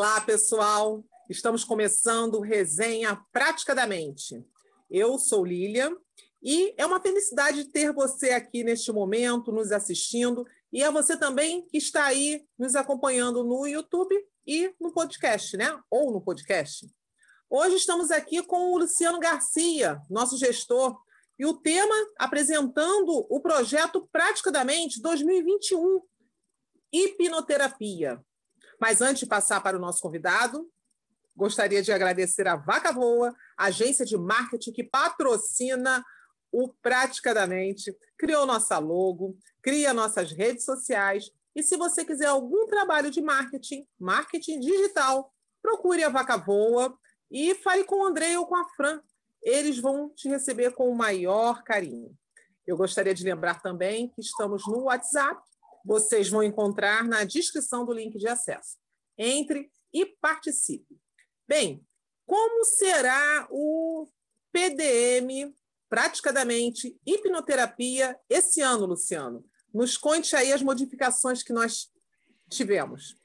Olá, pessoal! Estamos começando Resenha Prática da Mente. Eu sou Lília e é uma felicidade ter você aqui neste momento, nos assistindo, e é você também que está aí nos acompanhando no YouTube e no podcast, né? Ou no podcast. Hoje estamos aqui com o Luciano Garcia, nosso gestor, e o tema apresentando o projeto Prática da Mente 2021, hipnoterapia. Mas antes de passar para o nosso convidado, gostaria de agradecer a Vaca Voa, agência de marketing que patrocina o Praticadamente, criou nossa logo, cria nossas redes sociais. E se você quiser algum trabalho de marketing, marketing digital, procure a Vaca Voa e fale com o André ou com a Fran. Eles vão te receber com o maior carinho. Eu gostaria de lembrar também que estamos no WhatsApp vocês vão encontrar na descrição do link de acesso. Entre e participe. Bem, como será o PDM, praticamente hipnoterapia, esse ano, Luciano? Nos conte aí as modificações que nós tivemos.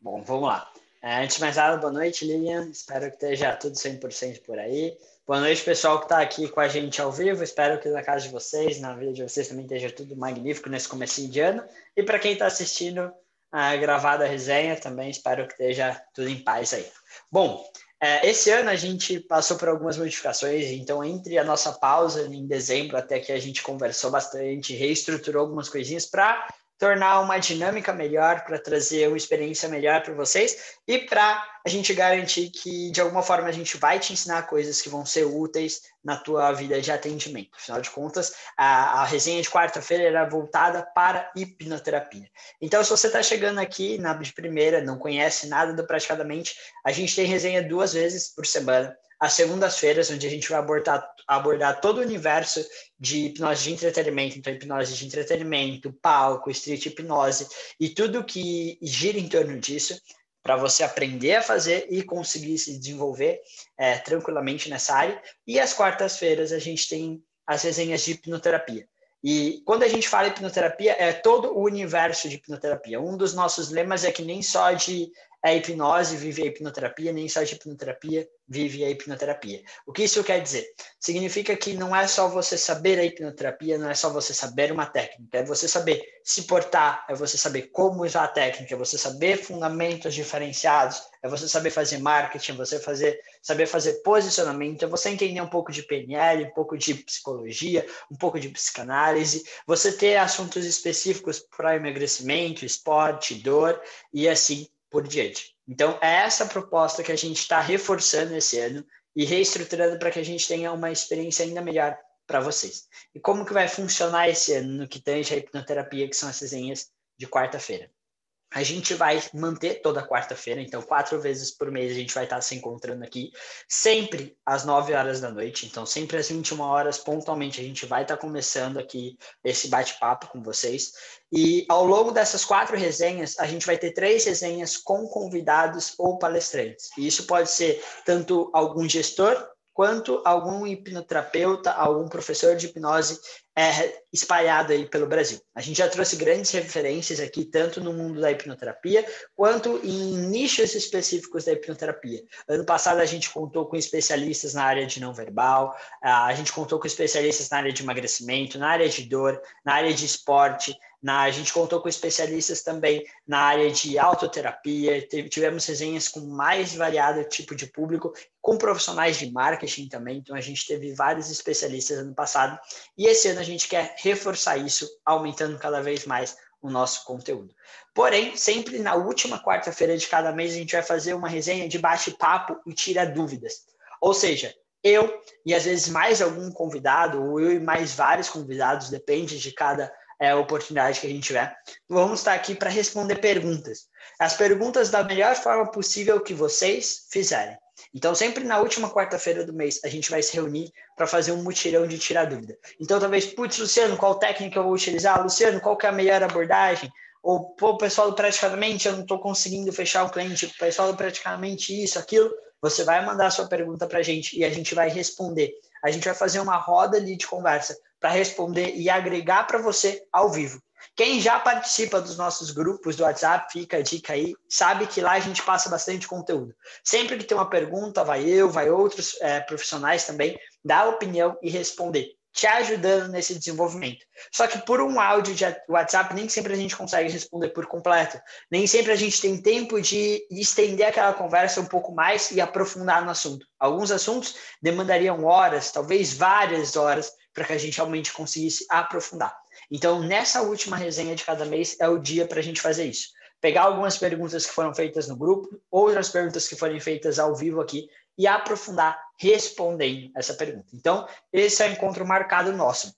Bom, vamos lá. Antes de mais nada, boa noite, Lilian. Espero que esteja tudo 100% por aí. Boa noite, pessoal que está aqui com a gente ao vivo. Espero que na casa de vocês, na vida de vocês, também esteja tudo magnífico nesse começo de ano. E para quem está assistindo a gravada resenha, também espero que esteja tudo em paz aí. Bom, é, esse ano a gente passou por algumas modificações, então entre a nossa pausa em dezembro até que a gente conversou bastante, reestruturou algumas coisinhas para tornar uma dinâmica melhor, para trazer uma experiência melhor para vocês e para a gente garantir que de alguma forma a gente vai te ensinar coisas que vão ser úteis na tua vida de atendimento. Afinal de contas, a, a resenha de quarta-feira era voltada para hipnoterapia. Então, se você está chegando aqui na de primeira, não conhece nada do Praticadamente, a gente tem resenha duas vezes por semana às segundas-feiras, onde a gente vai abordar, abordar todo o universo de hipnose de entretenimento, então hipnose de entretenimento, palco, street hipnose e tudo que gira em torno disso, para você aprender a fazer e conseguir se desenvolver é, tranquilamente nessa área. E às quartas-feiras a gente tem as resenhas de hipnoterapia. E quando a gente fala hipnoterapia, é todo o universo de hipnoterapia. Um dos nossos lemas é que nem só de a hipnose vive a hipnoterapia, nem só de hipnoterapia vive a hipnoterapia. O que isso quer dizer? Significa que não é só você saber a hipnoterapia, não é só você saber uma técnica, é você saber se portar, é você saber como usar a técnica, é você saber fundamentos diferenciados, é você saber fazer marketing, é você fazer, saber fazer posicionamento, é você entender um pouco de PNL, um pouco de psicologia, um pouco de psicanálise, você ter assuntos específicos para emagrecimento, esporte, dor e assim por diante. Então, é essa proposta que a gente está reforçando esse ano e reestruturando para que a gente tenha uma experiência ainda melhor para vocês. E como que vai funcionar esse ano no que tange a hipnoterapia, que são as resenhas de quarta-feira? A gente vai manter toda quarta-feira, então quatro vezes por mês a gente vai estar se encontrando aqui, sempre às 9 horas da noite, então sempre às 21 horas pontualmente a gente vai estar começando aqui esse bate-papo com vocês. E ao longo dessas quatro resenhas, a gente vai ter três resenhas com convidados ou palestrantes. E isso pode ser tanto algum gestor quanto algum hipnoterapeuta, algum professor de hipnose é, espalhado aí pelo Brasil. A gente já trouxe grandes referências aqui, tanto no mundo da hipnoterapia, quanto em nichos específicos da hipnoterapia. Ano passado a gente contou com especialistas na área de não verbal, a gente contou com especialistas na área de emagrecimento, na área de dor, na área de esporte, na, a gente contou com especialistas também na área de autoterapia, teve, tivemos resenhas com mais variado tipo de público, com profissionais de marketing também, então a gente teve vários especialistas ano passado, e esse ano a gente quer reforçar isso, aumentando cada vez mais o nosso conteúdo. Porém, sempre na última quarta-feira de cada mês a gente vai fazer uma resenha de bate-papo e tira dúvidas. Ou seja, eu e às vezes mais algum convidado, ou eu e mais vários convidados, depende de cada é, oportunidade que a gente tiver, vamos estar aqui para responder perguntas. As perguntas da melhor forma possível que vocês fizerem. Então, sempre na última quarta-feira do mês, a gente vai se reunir para fazer um mutirão de tirar dúvida. Então, talvez, putz, Luciano, qual técnica eu vou utilizar? Luciano, qual que é a melhor abordagem? Ou, pô, pessoal praticamente, eu não estou conseguindo fechar o cliente, pessoal praticamente isso, aquilo. Você vai mandar a sua pergunta para a gente e a gente vai responder. A gente vai fazer uma roda ali de conversa para responder e agregar para você ao vivo. Quem já participa dos nossos grupos do WhatsApp, fica a dica aí, sabe que lá a gente passa bastante conteúdo. Sempre que tem uma pergunta, vai eu, vai outros é, profissionais também, dar opinião e responder te ajudando nesse desenvolvimento. Só que por um áudio de WhatsApp, nem sempre a gente consegue responder por completo. Nem sempre a gente tem tempo de estender aquela conversa um pouco mais e aprofundar no assunto. Alguns assuntos demandariam horas, talvez várias horas, para que a gente realmente conseguisse aprofundar. Então, nessa última resenha de cada mês, é o dia para a gente fazer isso. Pegar algumas perguntas que foram feitas no grupo, outras perguntas que foram feitas ao vivo aqui e aprofundar respondendo essa pergunta. Então, esse é o encontro marcado nosso.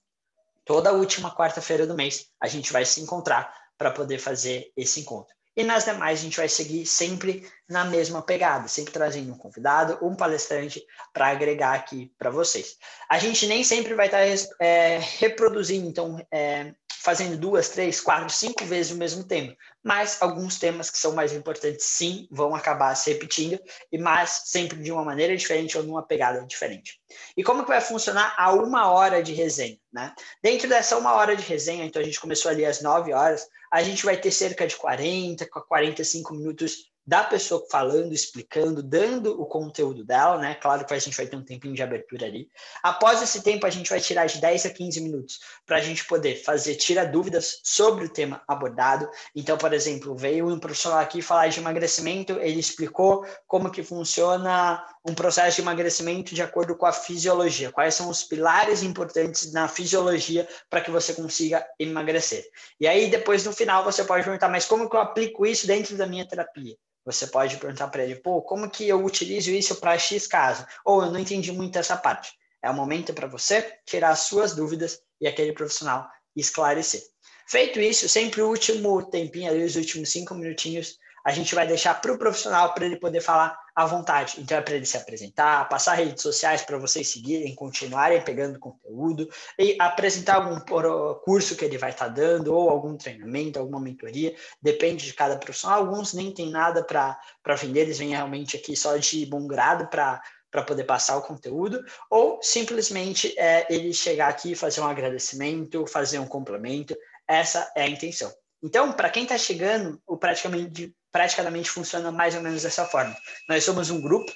Toda última quarta-feira do mês, a gente vai se encontrar para poder fazer esse encontro. E nas demais, a gente vai seguir sempre na mesma pegada, sempre trazendo um convidado, um palestrante para agregar aqui para vocês. A gente nem sempre vai estar tá, é, reproduzindo, então, é, fazendo duas, três, quatro, cinco vezes o mesmo tema, mas alguns temas que são mais importantes, sim, vão acabar se repetindo, e mas sempre de uma maneira diferente ou numa pegada diferente. E como que vai funcionar a uma hora de resenha? Né? Dentro dessa uma hora de resenha, então a gente começou ali às nove horas, a gente vai ter cerca de 40, 45 minutos da pessoa falando, explicando, dando o conteúdo dela, né? Claro que a gente vai ter um tempinho de abertura ali. Após esse tempo, a gente vai tirar de 10 a 15 minutos para a gente poder fazer, tirar dúvidas sobre o tema abordado. Então, por exemplo, veio um profissional aqui falar de emagrecimento, ele explicou como que funciona um processo de emagrecimento de acordo com a fisiologia, quais são os pilares importantes na fisiologia para que você consiga emagrecer. E aí, depois, no final, você pode perguntar, mas como que eu aplico isso dentro da minha terapia? Você pode perguntar para ele, pô, como que eu utilizo isso para X caso? Ou eu não entendi muito essa parte. É o momento para você tirar as suas dúvidas e aquele profissional esclarecer. Feito isso, sempre o último tempinho ali, os últimos cinco minutinhos, a gente vai deixar para o profissional para ele poder falar à vontade. Então é para ele se apresentar, passar redes sociais para vocês seguirem, continuarem pegando conteúdo e apresentar algum curso que ele vai estar tá dando ou algum treinamento, alguma mentoria, depende de cada profissional. Alguns nem tem nada para vender, eles vêm realmente aqui só de bom grado para para poder passar o conteúdo, ou simplesmente é, ele chegar aqui fazer um agradecimento, fazer um complemento. Essa é a intenção. Então, para quem está chegando, o praticamente praticamente funciona mais ou menos dessa forma. Nós somos um grupo,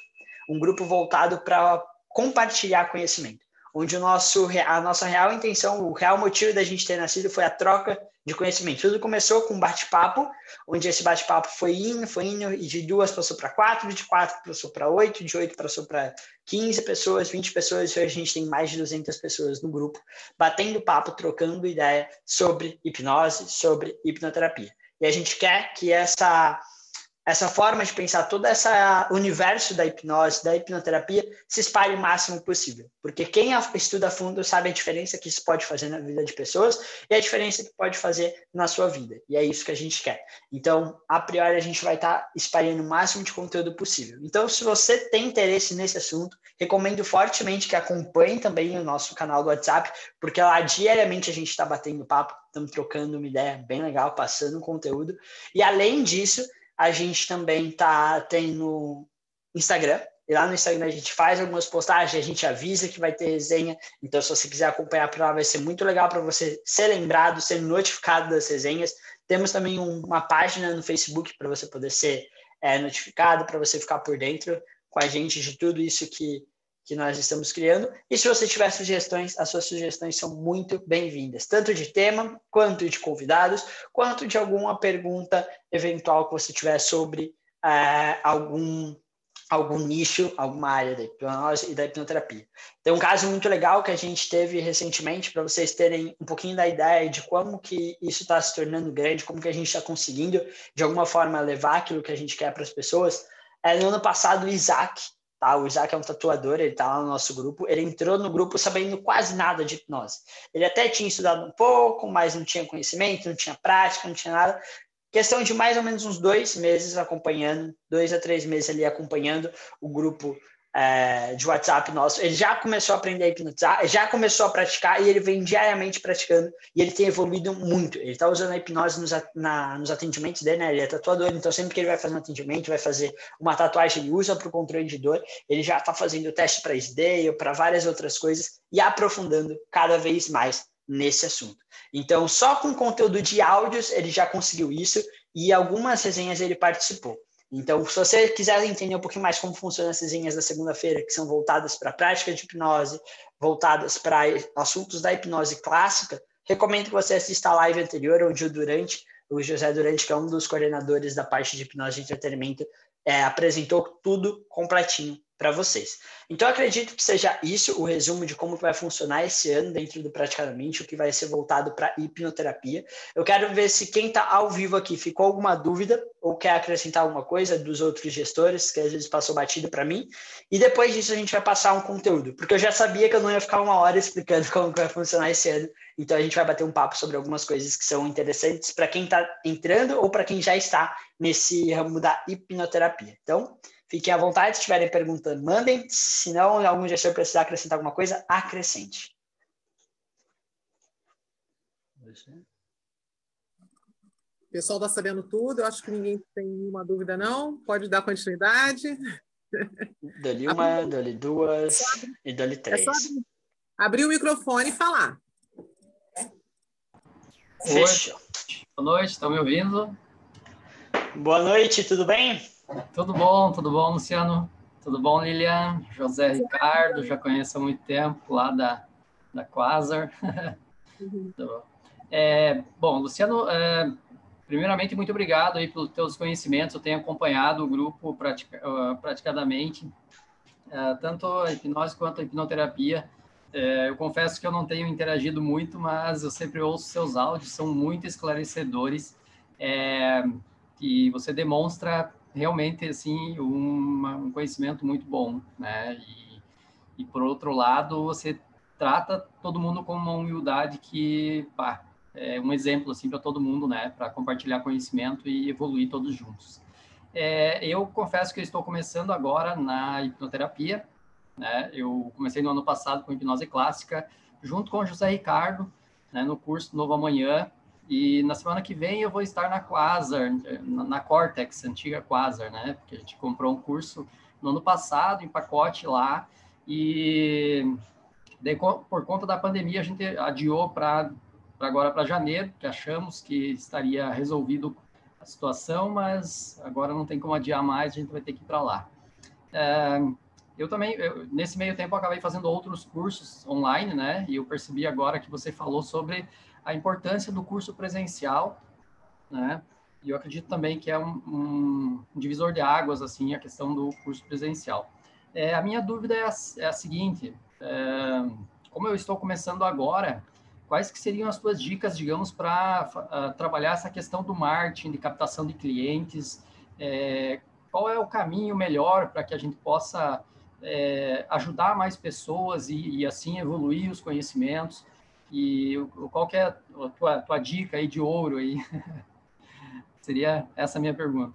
um grupo voltado para compartilhar conhecimento, onde o nosso, a nossa real intenção, o real motivo da gente ter nascido foi a troca de conhecimento. Tudo começou com um bate-papo, onde esse bate-papo foi indo, foi indo, e de duas passou para quatro, de quatro passou para oito, de oito passou para 15 pessoas, 20 pessoas, hoje a gente tem mais de 200 pessoas no grupo, batendo papo, trocando ideia sobre hipnose, sobre hipnoterapia. E a gente quer que essa essa forma de pensar todo esse universo da hipnose, da hipnoterapia, se espalhe o máximo possível. Porque quem estuda a fundo sabe a diferença que isso pode fazer na vida de pessoas e a diferença que pode fazer na sua vida. E é isso que a gente quer. Então, a priori, a gente vai estar tá espalhando o máximo de conteúdo possível. Então, se você tem interesse nesse assunto, recomendo fortemente que acompanhe também o nosso canal do WhatsApp, porque lá diariamente a gente está batendo papo, estamos trocando uma ideia bem legal, passando conteúdo. E além disso, a gente também tá tendo Instagram. E lá no Instagram a gente faz algumas postagens, a gente avisa que vai ter resenha. Então, se você quiser acompanhar por lá, vai ser muito legal para você ser lembrado, ser notificado das resenhas. Temos também um, uma página no Facebook para você poder ser é, notificado, para você ficar por dentro com a gente de tudo isso que que nós estamos criando. E se você tiver sugestões, as suas sugestões são muito bem-vindas, tanto de tema, quanto de convidados, quanto de alguma pergunta eventual que você tiver sobre é, algum algum nicho, alguma área da hipnose e da hipnoterapia. Tem um caso muito legal que a gente teve recentemente, para vocês terem um pouquinho da ideia de como que isso está se tornando grande, como que a gente está conseguindo, de alguma forma, levar aquilo que a gente quer para as pessoas. É, no ano passado, o Isaac, Tá? O Isaac é um tatuador, ele está lá no nosso grupo. Ele entrou no grupo sabendo quase nada de hipnose. Ele até tinha estudado um pouco, mas não tinha conhecimento, não tinha prática, não tinha nada. Questão de mais ou menos uns dois meses acompanhando, dois a três meses ali acompanhando o grupo é, de WhatsApp nosso, ele já começou a aprender a hipnotizar, já começou a praticar e ele vem diariamente praticando e ele tem evoluído muito. Ele está usando a hipnose nos, na, nos atendimentos dele, né? Ele é tatuador, então sempre que ele vai fazer um atendimento, vai fazer uma tatuagem, ele usa para o controle de dor, ele já está fazendo teste para SDA ou para várias outras coisas e aprofundando cada vez mais nesse assunto. Então, só com conteúdo de áudios ele já conseguiu isso e algumas resenhas ele participou. Então, se você quiser entender um pouquinho mais como funcionam as resenhas da segunda-feira, que são voltadas para a prática de hipnose, voltadas para assuntos da hipnose clássica, recomendo que você assista a live anterior, onde o Durante, o José Durante, que é um dos coordenadores da parte de hipnose de entretenimento, é, apresentou tudo completinho para vocês. Então, acredito que seja isso o resumo de como vai funcionar esse ano dentro do Praticamente, o que vai ser voltado para hipnoterapia. Eu quero ver se quem está ao vivo aqui ficou alguma dúvida ou quer acrescentar alguma coisa dos outros gestores, que às vezes passou batido para mim. E depois disso, a gente vai passar um conteúdo, porque eu já sabia que eu não ia ficar uma hora explicando como vai funcionar esse ano. Então, a gente vai bater um papo sobre algumas coisas que são interessantes para quem está entrando ou para quem já está nesse ramo da hipnoterapia. Então, Fiquem à vontade, se estiverem perguntando, mandem. Se não, algum gestor precisar acrescentar alguma coisa, acrescente. O pessoal está sabendo tudo, eu acho que ninguém tem nenhuma dúvida, não. Pode dar continuidade. Dou-lhe uma, dou-lhe duas e dou-lhe três. É só abrir, abrir o microfone e falar. Fechou. Boa noite, estão me ouvindo? Boa noite, tudo bem? Tudo bom, tudo bom, Luciano? Tudo bom, Lilian? José Ricardo, já conheço há muito tempo, lá da, da Quasar. Uhum. é, bom, Luciano, é, primeiramente, muito obrigado aí pelos teus conhecimentos. Eu tenho acompanhado o grupo pratica, uh, praticadamente, uh, tanto a hipnose quanto a hipnoterapia. É, eu confesso que eu não tenho interagido muito, mas eu sempre ouço seus áudios, são muito esclarecedores, é, que você demonstra realmente assim um, um conhecimento muito bom, né? E, e por outro lado, você trata todo mundo com uma humildade que pá, é um exemplo assim para todo mundo, né? Para compartilhar conhecimento e evoluir todos juntos. É, eu confesso que eu estou começando agora na hipnoterapia, né? Eu comecei no ano passado com hipnose clássica, junto com o José Ricardo, né, no curso Novo Amanhã, e na semana que vem eu vou estar na Quasar, na, Cortex, antiga Quasar, né? Porque a gente comprou um curso no ano passado, em pacote lá, e por conta da pandemia a gente adiou para agora para janeiro, que achamos que estaria resolvido a situação, mas agora não tem como adiar mais, a gente vai ter que ir para lá. É, eu também, eu, nesse meio tempo, acabei fazendo outros cursos online, né? E eu percebi agora que você falou sobre a importância do curso presencial, né? E eu acredito também que é um, um divisor de águas, assim, a questão do curso presencial. É, a minha dúvida é a, é a seguinte, é, como eu estou começando agora, quais que seriam as suas dicas, digamos, para uh, trabalhar essa questão do marketing, de captação de clientes? É, qual é o caminho melhor para que a gente possa é, ajudar mais pessoas e, e, assim evoluir os conhecimentos? E qual que é a tua, tua dica aí de ouro aí? Seria essa minha pergunta.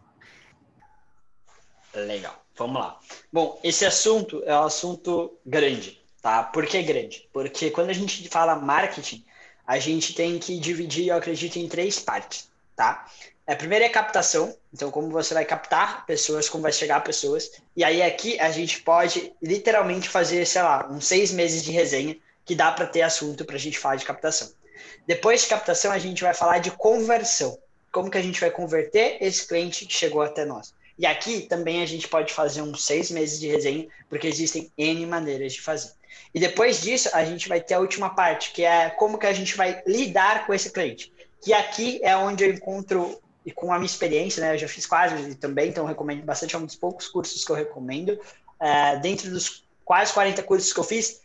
Legal, vamos lá. Bom, esse assunto é um assunto grande, tá? Por que grande? Porque quando a gente fala marketing, a gente tem que dividir, eu acredito, em três partes, tá? A primeira é captação, então como você vai captar pessoas, como vai chegar pessoas. E aí aqui a gente pode literalmente fazer, sei lá, uns seis meses de resenha que dá para ter assunto para a gente falar de captação. Depois de captação, a gente vai falar de conversão. Como que a gente vai converter esse cliente que chegou até nós. E aqui também a gente pode fazer uns seis meses de resenha, porque existem N maneiras de fazer. E depois disso, a gente vai ter a última parte, que é como que a gente vai lidar com esse cliente. Que aqui é onde eu encontro, e com a minha experiência, né, eu já fiz quase também, então recomendo bastante, é um dos poucos cursos que eu recomendo. É, dentro dos quase 40 cursos que eu fiz,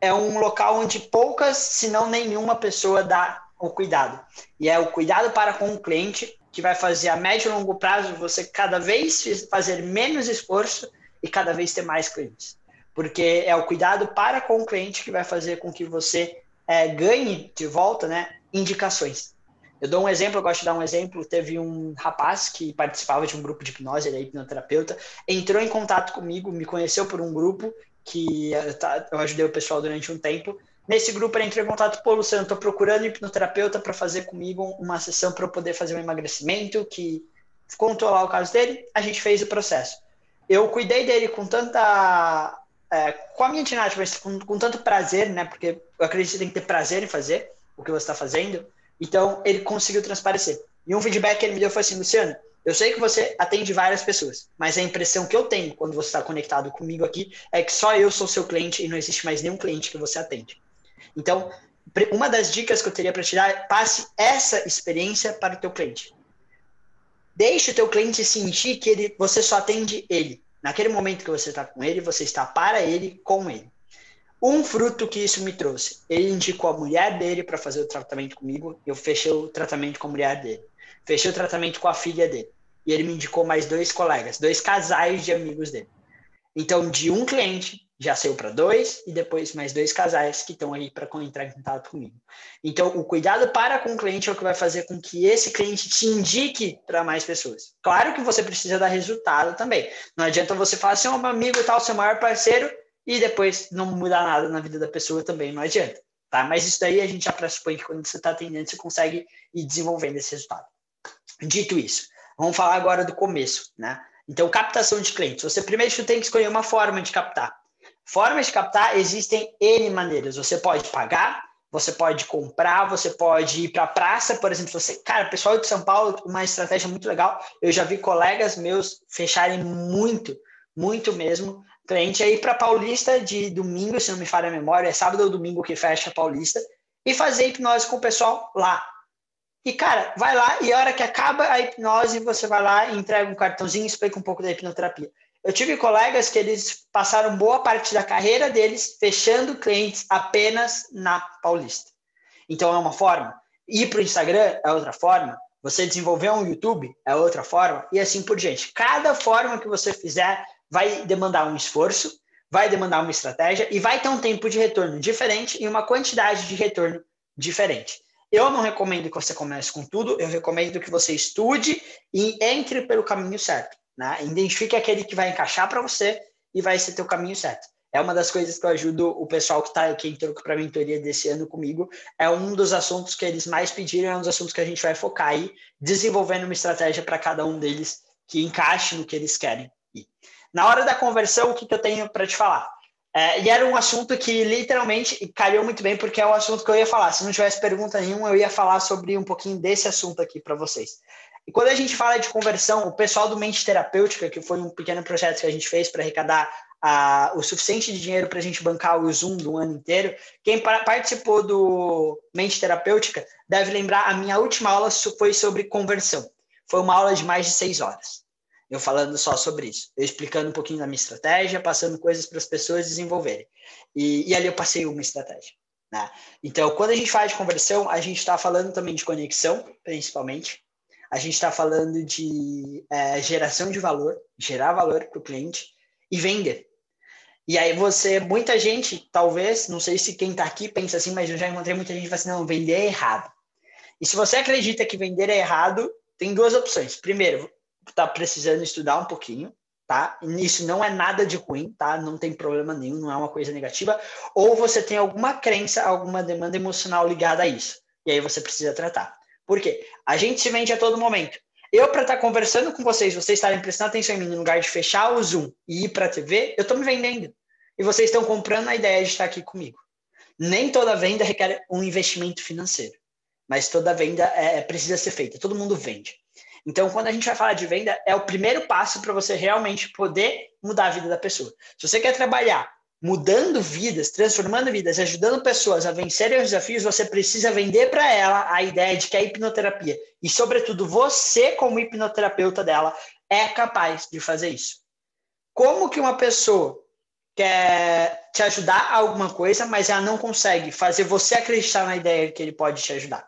é um local onde poucas, se não nenhuma pessoa dá o cuidado. E é o cuidado para com o cliente que vai fazer a médio e longo prazo você cada vez fazer menos esforço e cada vez ter mais clientes. Porque é o cuidado para com o cliente que vai fazer com que você é, ganhe de volta né, indicações. Eu dou um exemplo, eu gosto de dar um exemplo. Teve um rapaz que participava de um grupo de hipnose, ele é hipnoterapeuta, entrou em contato comigo, me conheceu por um grupo que eh, tá, eu ajudei o pessoal durante um tempo. Nesse grupo, ele entrou em contato, pô, Luciano, estou procurando hipnoterapeuta para fazer comigo uma sessão para eu poder fazer um emagrecimento, que contou lá o caso dele, a gente fez o processo. Eu cuidei dele com tanta é, com a minha atividade, mas com, com, tanto prazer, né? Porque eu acredito que tem que ter prazer em fazer o que você está fazendo. Então, ele conseguiu transparecer. E um feedback que ele me deu foi assim, Luciano, eu sei que você atende várias pessoas, mas a impressão que eu tenho quando você está conectado comigo aqui é que só eu sou seu cliente e não existe mais nenhum cliente que você atende. Então, uma das dicas que eu teria para te dar é passe essa experiência para o teu cliente. Deixe o teu cliente sentir que ele, você só atende ele. Naquele momento que você está com ele, você está para ele, com ele. Um fruto que isso me trouxe. Ele indicou a mulher dele para fazer o tratamento comigo. Eu fechei o tratamento com a mulher dele. Fechei o tratamento com a filha dele. E ele me indicou mais dois colegas, dois casais de amigos dele. Então, de um cliente, já saiu para dois e depois mais dois casais que estão aí para entrar em contato comigo. Então, o cuidado para com o cliente é o que vai fazer com que esse cliente te indique para mais pessoas. Claro que você precisa dar resultado também. Não adianta você falar assim, oh, meu amigo tal, seu maior parceiro, e depois não mudar nada na vida da pessoa também, não adianta. Tá? Mas isso daí a gente já pressupõe que quando você está atendendo, você consegue ir desenvolvendo esse resultado. Dito isso, vamos falar agora do começo, né? Então, captação de clientes. Você primeiro tem que escolher uma forma de captar. Formas de captar existem N maneiras. Você pode pagar, você pode comprar, você pode ir para a praça, por exemplo. Você, cara, pessoal de São Paulo, uma estratégia muito legal. Eu já vi colegas meus fecharem muito, muito mesmo. Cliente aí para Paulista de domingo, se não me falha a memória, é sábado ou domingo que fecha a Paulista, e fazer hipnose com o pessoal lá. E, cara, vai lá e a hora que acaba a hipnose, você vai lá e entrega um cartãozinho e explica um pouco da hipnoterapia. Eu tive colegas que eles passaram boa parte da carreira deles fechando clientes apenas na Paulista. Então é uma forma. Ir para o Instagram é outra forma. Você desenvolver um YouTube é outra forma e assim por diante. Cada forma que você fizer vai demandar um esforço, vai demandar uma estratégia e vai ter um tempo de retorno diferente e uma quantidade de retorno diferente. Eu não recomendo que você comece com tudo, eu recomendo que você estude e entre pelo caminho certo. Né? Identifique aquele que vai encaixar para você e vai ser teu caminho certo. É uma das coisas que eu ajudo o pessoal que tá, que entrou para a mentoria desse ano comigo. É um dos assuntos que eles mais pediram, é um dos assuntos que a gente vai focar aí, desenvolvendo uma estratégia para cada um deles que encaixe no que eles querem. Ir. Na hora da conversão, o que, que eu tenho para te falar? É, e era um assunto que literalmente calhou muito bem, porque é o assunto que eu ia falar. Se não tivesse pergunta nenhuma, eu ia falar sobre um pouquinho desse assunto aqui para vocês. E quando a gente fala de conversão, o pessoal do Mente Terapêutica, que foi um pequeno projeto que a gente fez para arrecadar o suficiente de dinheiro para a gente bancar o Zoom do ano inteiro, quem participou do Mente Terapêutica deve lembrar, a minha última aula foi sobre conversão. Foi uma aula de mais de seis horas. Eu falando só sobre isso, eu explicando um pouquinho da minha estratégia, passando coisas para as pessoas desenvolverem. E, e ali eu passei uma estratégia. Né? Então, quando a gente de conversão, a gente está falando também de conexão, principalmente a gente está falando de é, geração de valor, gerar valor para o cliente e vender. E aí você, muita gente, talvez, não sei se quem está aqui pensa assim, mas eu já encontrei muita gente que fala assim, não, vender é errado. E se você acredita que vender é errado, tem duas opções. Primeiro, está precisando estudar um pouquinho, tá? Isso não é nada de ruim, tá? Não tem problema nenhum, não é uma coisa negativa. Ou você tem alguma crença, alguma demanda emocional ligada a isso. E aí você precisa tratar. Por quê? A gente se vende a todo momento. Eu, para estar tá conversando com vocês, vocês estarem prestando atenção em mim, no lugar de fechar o Zoom e ir para a TV, eu estou me vendendo. E vocês estão comprando a ideia de estar aqui comigo. Nem toda venda requer um investimento financeiro, mas toda venda é, é precisa ser feita. Todo mundo vende. Então, quando a gente vai falar de venda, é o primeiro passo para você realmente poder mudar a vida da pessoa. Se você quer trabalhar mudando vidas, transformando vidas, ajudando pessoas a vencerem os desafios, você precisa vender para ela a ideia de que a hipnoterapia, e sobretudo você como hipnoterapeuta dela, é capaz de fazer isso. Como que uma pessoa quer te ajudar a alguma coisa, mas ela não consegue fazer você acreditar na ideia que ele pode te ajudar?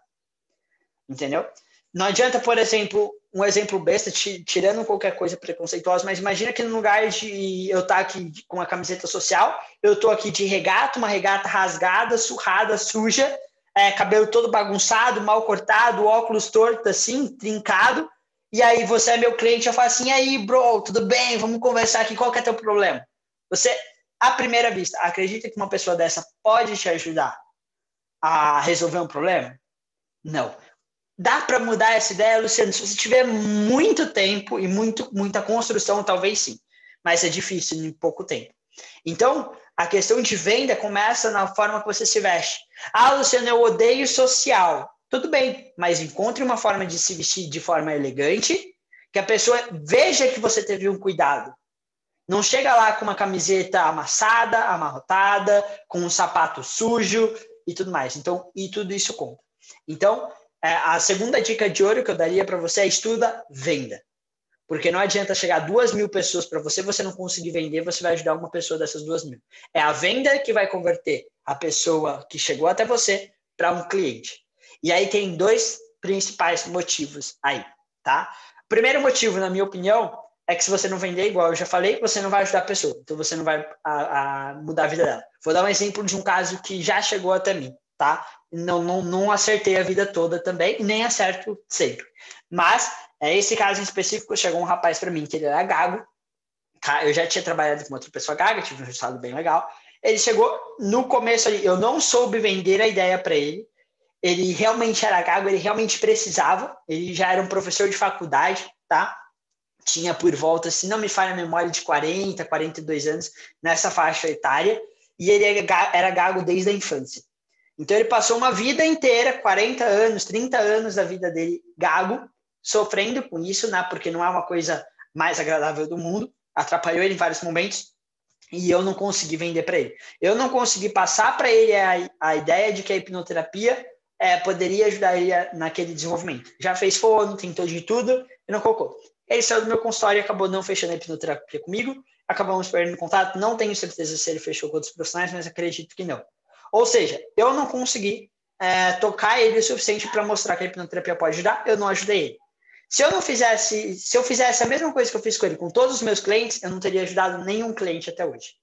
Entendeu? Não adianta, por exemplo, um exemplo besta, tirando qualquer coisa preconceituosa, mas imagina que no lugar de eu estar tá aqui com a camiseta social, eu estou aqui de regata, uma regata rasgada, surrada, suja, é, cabelo todo bagunçado, mal cortado, óculos torto assim, trincado, e aí você é meu cliente, eu falo assim, aí, bro, tudo bem? Vamos conversar aqui, qual que é teu problema? Você, à primeira vista, acredita que uma pessoa dessa pode te ajudar a resolver um problema? Não. Dá para mudar essa ideia, Luciano? Se você tiver muito tempo e muito, muita construção, talvez sim. Mas é difícil em pouco tempo. Então, a questão de venda começa na forma que você se veste. Ah, Luciano, eu odeio social. Tudo bem, mas encontre uma forma de se vestir de forma elegante, que a pessoa veja que você teve um cuidado. Não chega lá com uma camiseta amassada, amarrotada, com um sapato sujo e tudo mais. Então, e tudo isso conta. Então, é, a segunda dica de ouro que eu daria para você é estuda venda. Porque não adianta chegar duas mil pessoas para você, você não conseguir vender, você vai ajudar uma pessoa dessas duas mil. É a venda que vai converter a pessoa que chegou até você para um cliente. E aí tem dois principais motivos aí, tá? Primeiro motivo, na minha opinião, é que se você não vender, igual eu já falei, você não vai ajudar a pessoa. Então você não vai a, a mudar a vida dela. Vou dar um exemplo de um caso que já chegou até mim, tá? Não, não, não acertei a vida toda também, nem acerto sempre. Mas, é, esse caso em específico, chegou um rapaz para mim que ele era gago, tá? Eu já tinha trabalhado com outra pessoa gaga, tive um resultado bem legal. Ele chegou no começo ali, eu não soube vender a ideia para ele. Ele realmente era gago, ele realmente precisava. Ele já era um professor de faculdade, tá? tinha por volta, se não me falha a memória, de 40, 42 anos nessa faixa etária, e ele era gago desde a infância. Então ele passou uma vida inteira, 40 anos, 30 anos da vida dele gago, sofrendo com isso, né? Porque não é uma coisa mais agradável do mundo, atrapalhou ele em vários momentos e eu não consegui vender para ele. Eu não consegui passar para ele a, a ideia de que a hipnoterapia é, poderia ajudar ele naquele desenvolvimento. Já fez fono, tentou de tudo e não colocou. Ele saiu do meu consultório e acabou não fechando a hipnoterapia comigo. Acabamos perdendo contato. Não tenho certeza se ele fechou com outros profissionais, mas acredito que não. Ou seja, eu não consegui é, tocar ele o suficiente para mostrar que a hipnoterapia pode ajudar. Eu não ajudei ele. Se eu não fizesse, se eu fizesse a mesma coisa que eu fiz com ele com todos os meus clientes, eu não teria ajudado nenhum cliente até hoje.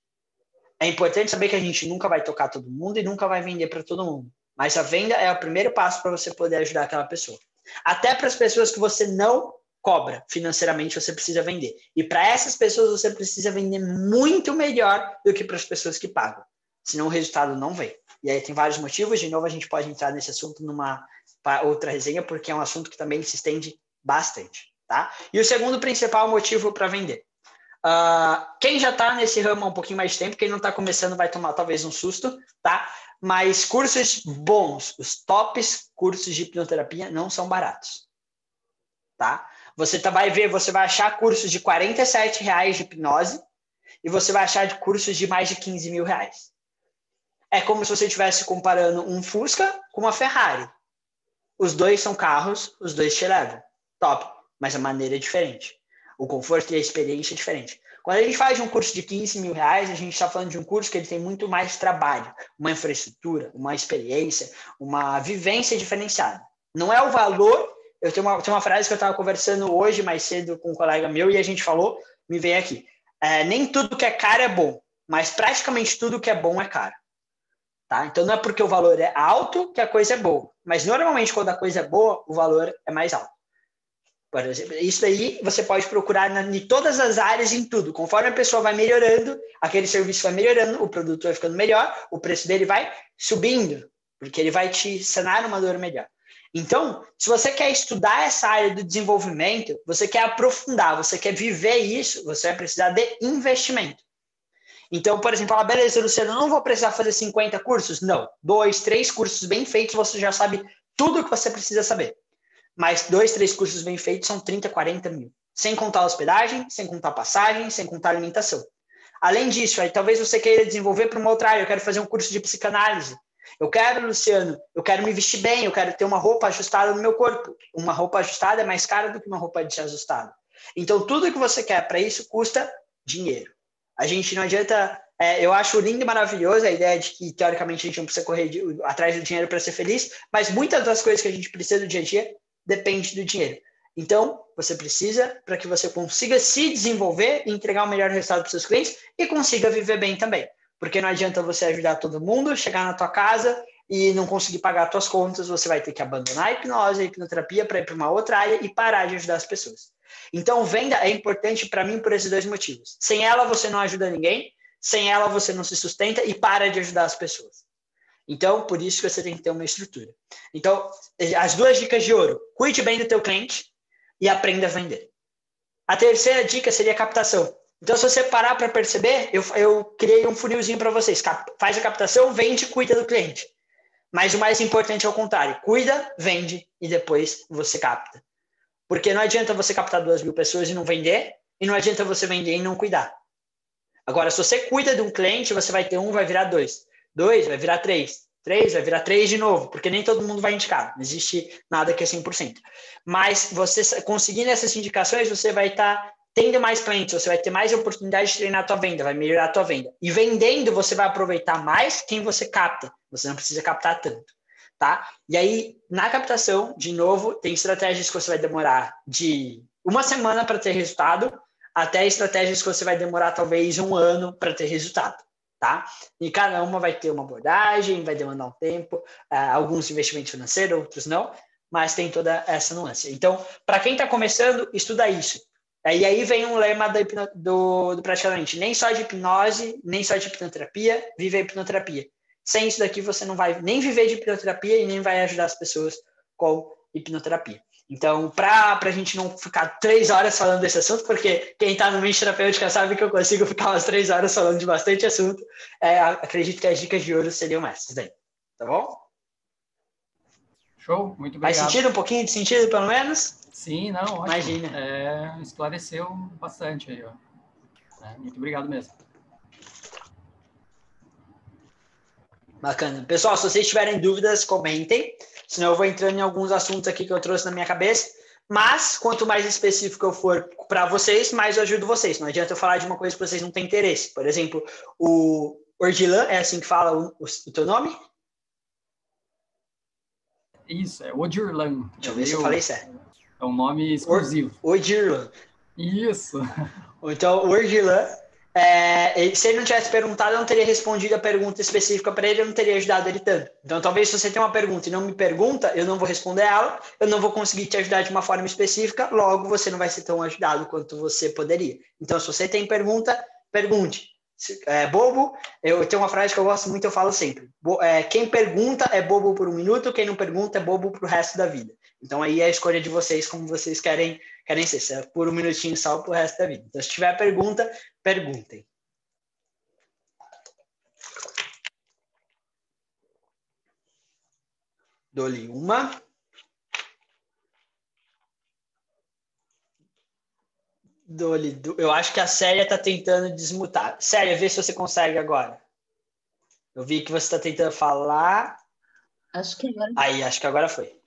É importante saber que a gente nunca vai tocar todo mundo e nunca vai vender para todo mundo. Mas a venda é o primeiro passo para você poder ajudar aquela pessoa. Até para as pessoas que você não cobra financeiramente, você precisa vender. E para essas pessoas, você precisa vender muito melhor do que para as pessoas que pagam. Senão o resultado não vem. E aí tem vários motivos. De novo, a gente pode entrar nesse assunto numa outra resenha, porque é um assunto que também se estende bastante. Tá? E o segundo principal motivo para vender. Uh, quem já está nesse ramo há um pouquinho mais de tempo, quem não está começando vai tomar talvez um susto, tá? Mas cursos bons, os tops cursos de hipnoterapia não são baratos, tá? Você tá, vai ver, você vai achar cursos de 47 reais de hipnose e você vai achar de cursos de mais de 15 mil reais. É como se você estivesse comparando um Fusca com uma Ferrari. Os dois são carros, os dois te levam. Top. Mas a maneira é diferente. O conforto e a experiência é diferente. Quando a gente faz um curso de 15 mil reais, a gente está falando de um curso que ele tem muito mais trabalho, uma infraestrutura, uma experiência, uma vivência diferenciada. Não é o valor eu tenho uma, tenho uma frase que eu estava conversando hoje mais cedo com um colega meu e a gente falou, me veio aqui. É, nem tudo que é caro é bom, mas praticamente tudo que é bom é caro. Tá? Então não é porque o valor é alto que a coisa é boa, mas normalmente quando a coisa é boa, o valor é mais alto. Por exemplo, isso daí você pode procurar na, em todas as áreas, em tudo. Conforme a pessoa vai melhorando, aquele serviço vai melhorando, o produto vai ficando melhor, o preço dele vai subindo, porque ele vai te sanar uma dor melhor. Então, se você quer estudar essa área do desenvolvimento, você quer aprofundar, você quer viver isso, você vai precisar de investimento. Então, por exemplo, ah, beleza, Luciano, não vou precisar fazer 50 cursos? Não. Dois, três cursos bem feitos, você já sabe tudo o que você precisa saber. Mas dois, três cursos bem feitos são 30, 40 mil. Sem contar hospedagem, sem contar passagem, sem contar alimentação. Além disso, aí talvez você queira desenvolver para uma outra área. Eu quero fazer um curso de psicanálise. Eu quero, Luciano, eu quero me vestir bem, eu quero ter uma roupa ajustada no meu corpo. Uma roupa ajustada é mais cara do que uma roupa desajustada. Então, tudo que você quer para isso custa dinheiro. A gente não adianta. É, eu acho lindo e maravilhoso a ideia de que, teoricamente, a gente não precisa correr de, atrás do dinheiro para ser feliz, mas muitas das coisas que a gente precisa do dia a dia depende do dinheiro. Então, você precisa para que você consiga se desenvolver e entregar o melhor resultado para seus clientes e consiga viver bem também. Porque não adianta você ajudar todo mundo, chegar na tua casa e não conseguir pagar as tuas contas, você vai ter que abandonar a hipnose, a hipnoterapia para ir para uma outra área e parar de ajudar as pessoas. Então, venda é importante para mim por esses dois motivos. Sem ela, você não ajuda ninguém, sem ela, você não se sustenta e para de ajudar as pessoas. Então, por isso que você tem que ter uma estrutura. Então, as duas dicas de ouro: cuide bem do teu cliente e aprenda a vender. A terceira dica seria captação. Então, se você parar para perceber, eu, eu criei um funilzinho para vocês. Faz a captação, vende, cuida do cliente. Mas o mais importante é o contrário: cuida, vende e depois você capta. Porque não adianta você captar duas mil pessoas e não vender, e não adianta você vender e não cuidar. Agora, se você cuida de um cliente, você vai ter um, vai virar dois. Dois, vai virar três. Três, vai virar três de novo, porque nem todo mundo vai indicar. Não existe nada que é 100%. Mas você conseguindo essas indicações, você vai estar tá tendo mais clientes, você vai ter mais oportunidade de treinar a tua venda, vai melhorar a tua venda. E vendendo, você vai aproveitar mais quem você capta. Você não precisa captar tanto, tá? E aí, na captação, de novo, tem estratégias que você vai demorar de uma semana para ter resultado, até estratégias que você vai demorar talvez um ano para ter resultado, tá? E cada uma vai ter uma abordagem, vai demandar um tempo, uh, alguns investimentos financeiros, outros não, mas tem toda essa nuance. Então, para quem está começando, estuda isso. E aí vem um lema do, do, do praticamente, nem só de hipnose, nem só de hipnoterapia, vive a hipnoterapia. Sem isso daqui, você não vai nem viver de hipnoterapia e nem vai ajudar as pessoas com hipnoterapia. Então, para a gente não ficar três horas falando desse assunto, porque quem está no mente terapêutica sabe que eu consigo ficar umas três horas falando de bastante assunto, é, acredito que as dicas de ouro seriam essas daí. Tá bom? Show, muito obrigado. Faz sentido um pouquinho de sentido, pelo menos? Sim, não, ótimo. Imagina. É, esclareceu bastante aí, ó. É, muito obrigado mesmo. Bacana. Pessoal, se vocês tiverem dúvidas, comentem. Senão eu vou entrando em alguns assuntos aqui que eu trouxe na minha cabeça. Mas, quanto mais específico eu for para vocês, mais eu ajudo vocês. Não adianta eu falar de uma coisa que vocês não têm interesse. Por exemplo, o Ordilan, é assim que fala o, o teu nome? Isso, é Odirlan. Deixa eu ver se eu falei certo. É um nome exclusivo. Odirlan. Isso. Então, Ordilan, é, se ele não tivesse perguntado, eu não teria respondido a pergunta específica para ele, eu não teria ajudado ele tanto. Então, talvez se você tem uma pergunta e não me pergunta, eu não vou responder ela, eu não vou conseguir te ajudar de uma forma específica, logo você não vai ser tão ajudado quanto você poderia. Então, se você tem pergunta, pergunte. É, bobo, eu tenho uma frase que eu gosto muito, eu falo sempre. É, quem pergunta é bobo por um minuto, quem não pergunta é bobo para o resto da vida. Então aí é a escolha de vocês, como vocês querem, querem ser, se é por um minutinho só para o resto da vida. Então, se tiver pergunta, perguntem. Dou-lhe uma. Dou-lhe. Eu acho que a Célia está tentando desmutar. Célia, vê se você consegue agora. Eu vi que você está tentando falar. Acho que agora. Aí, acho que agora foi.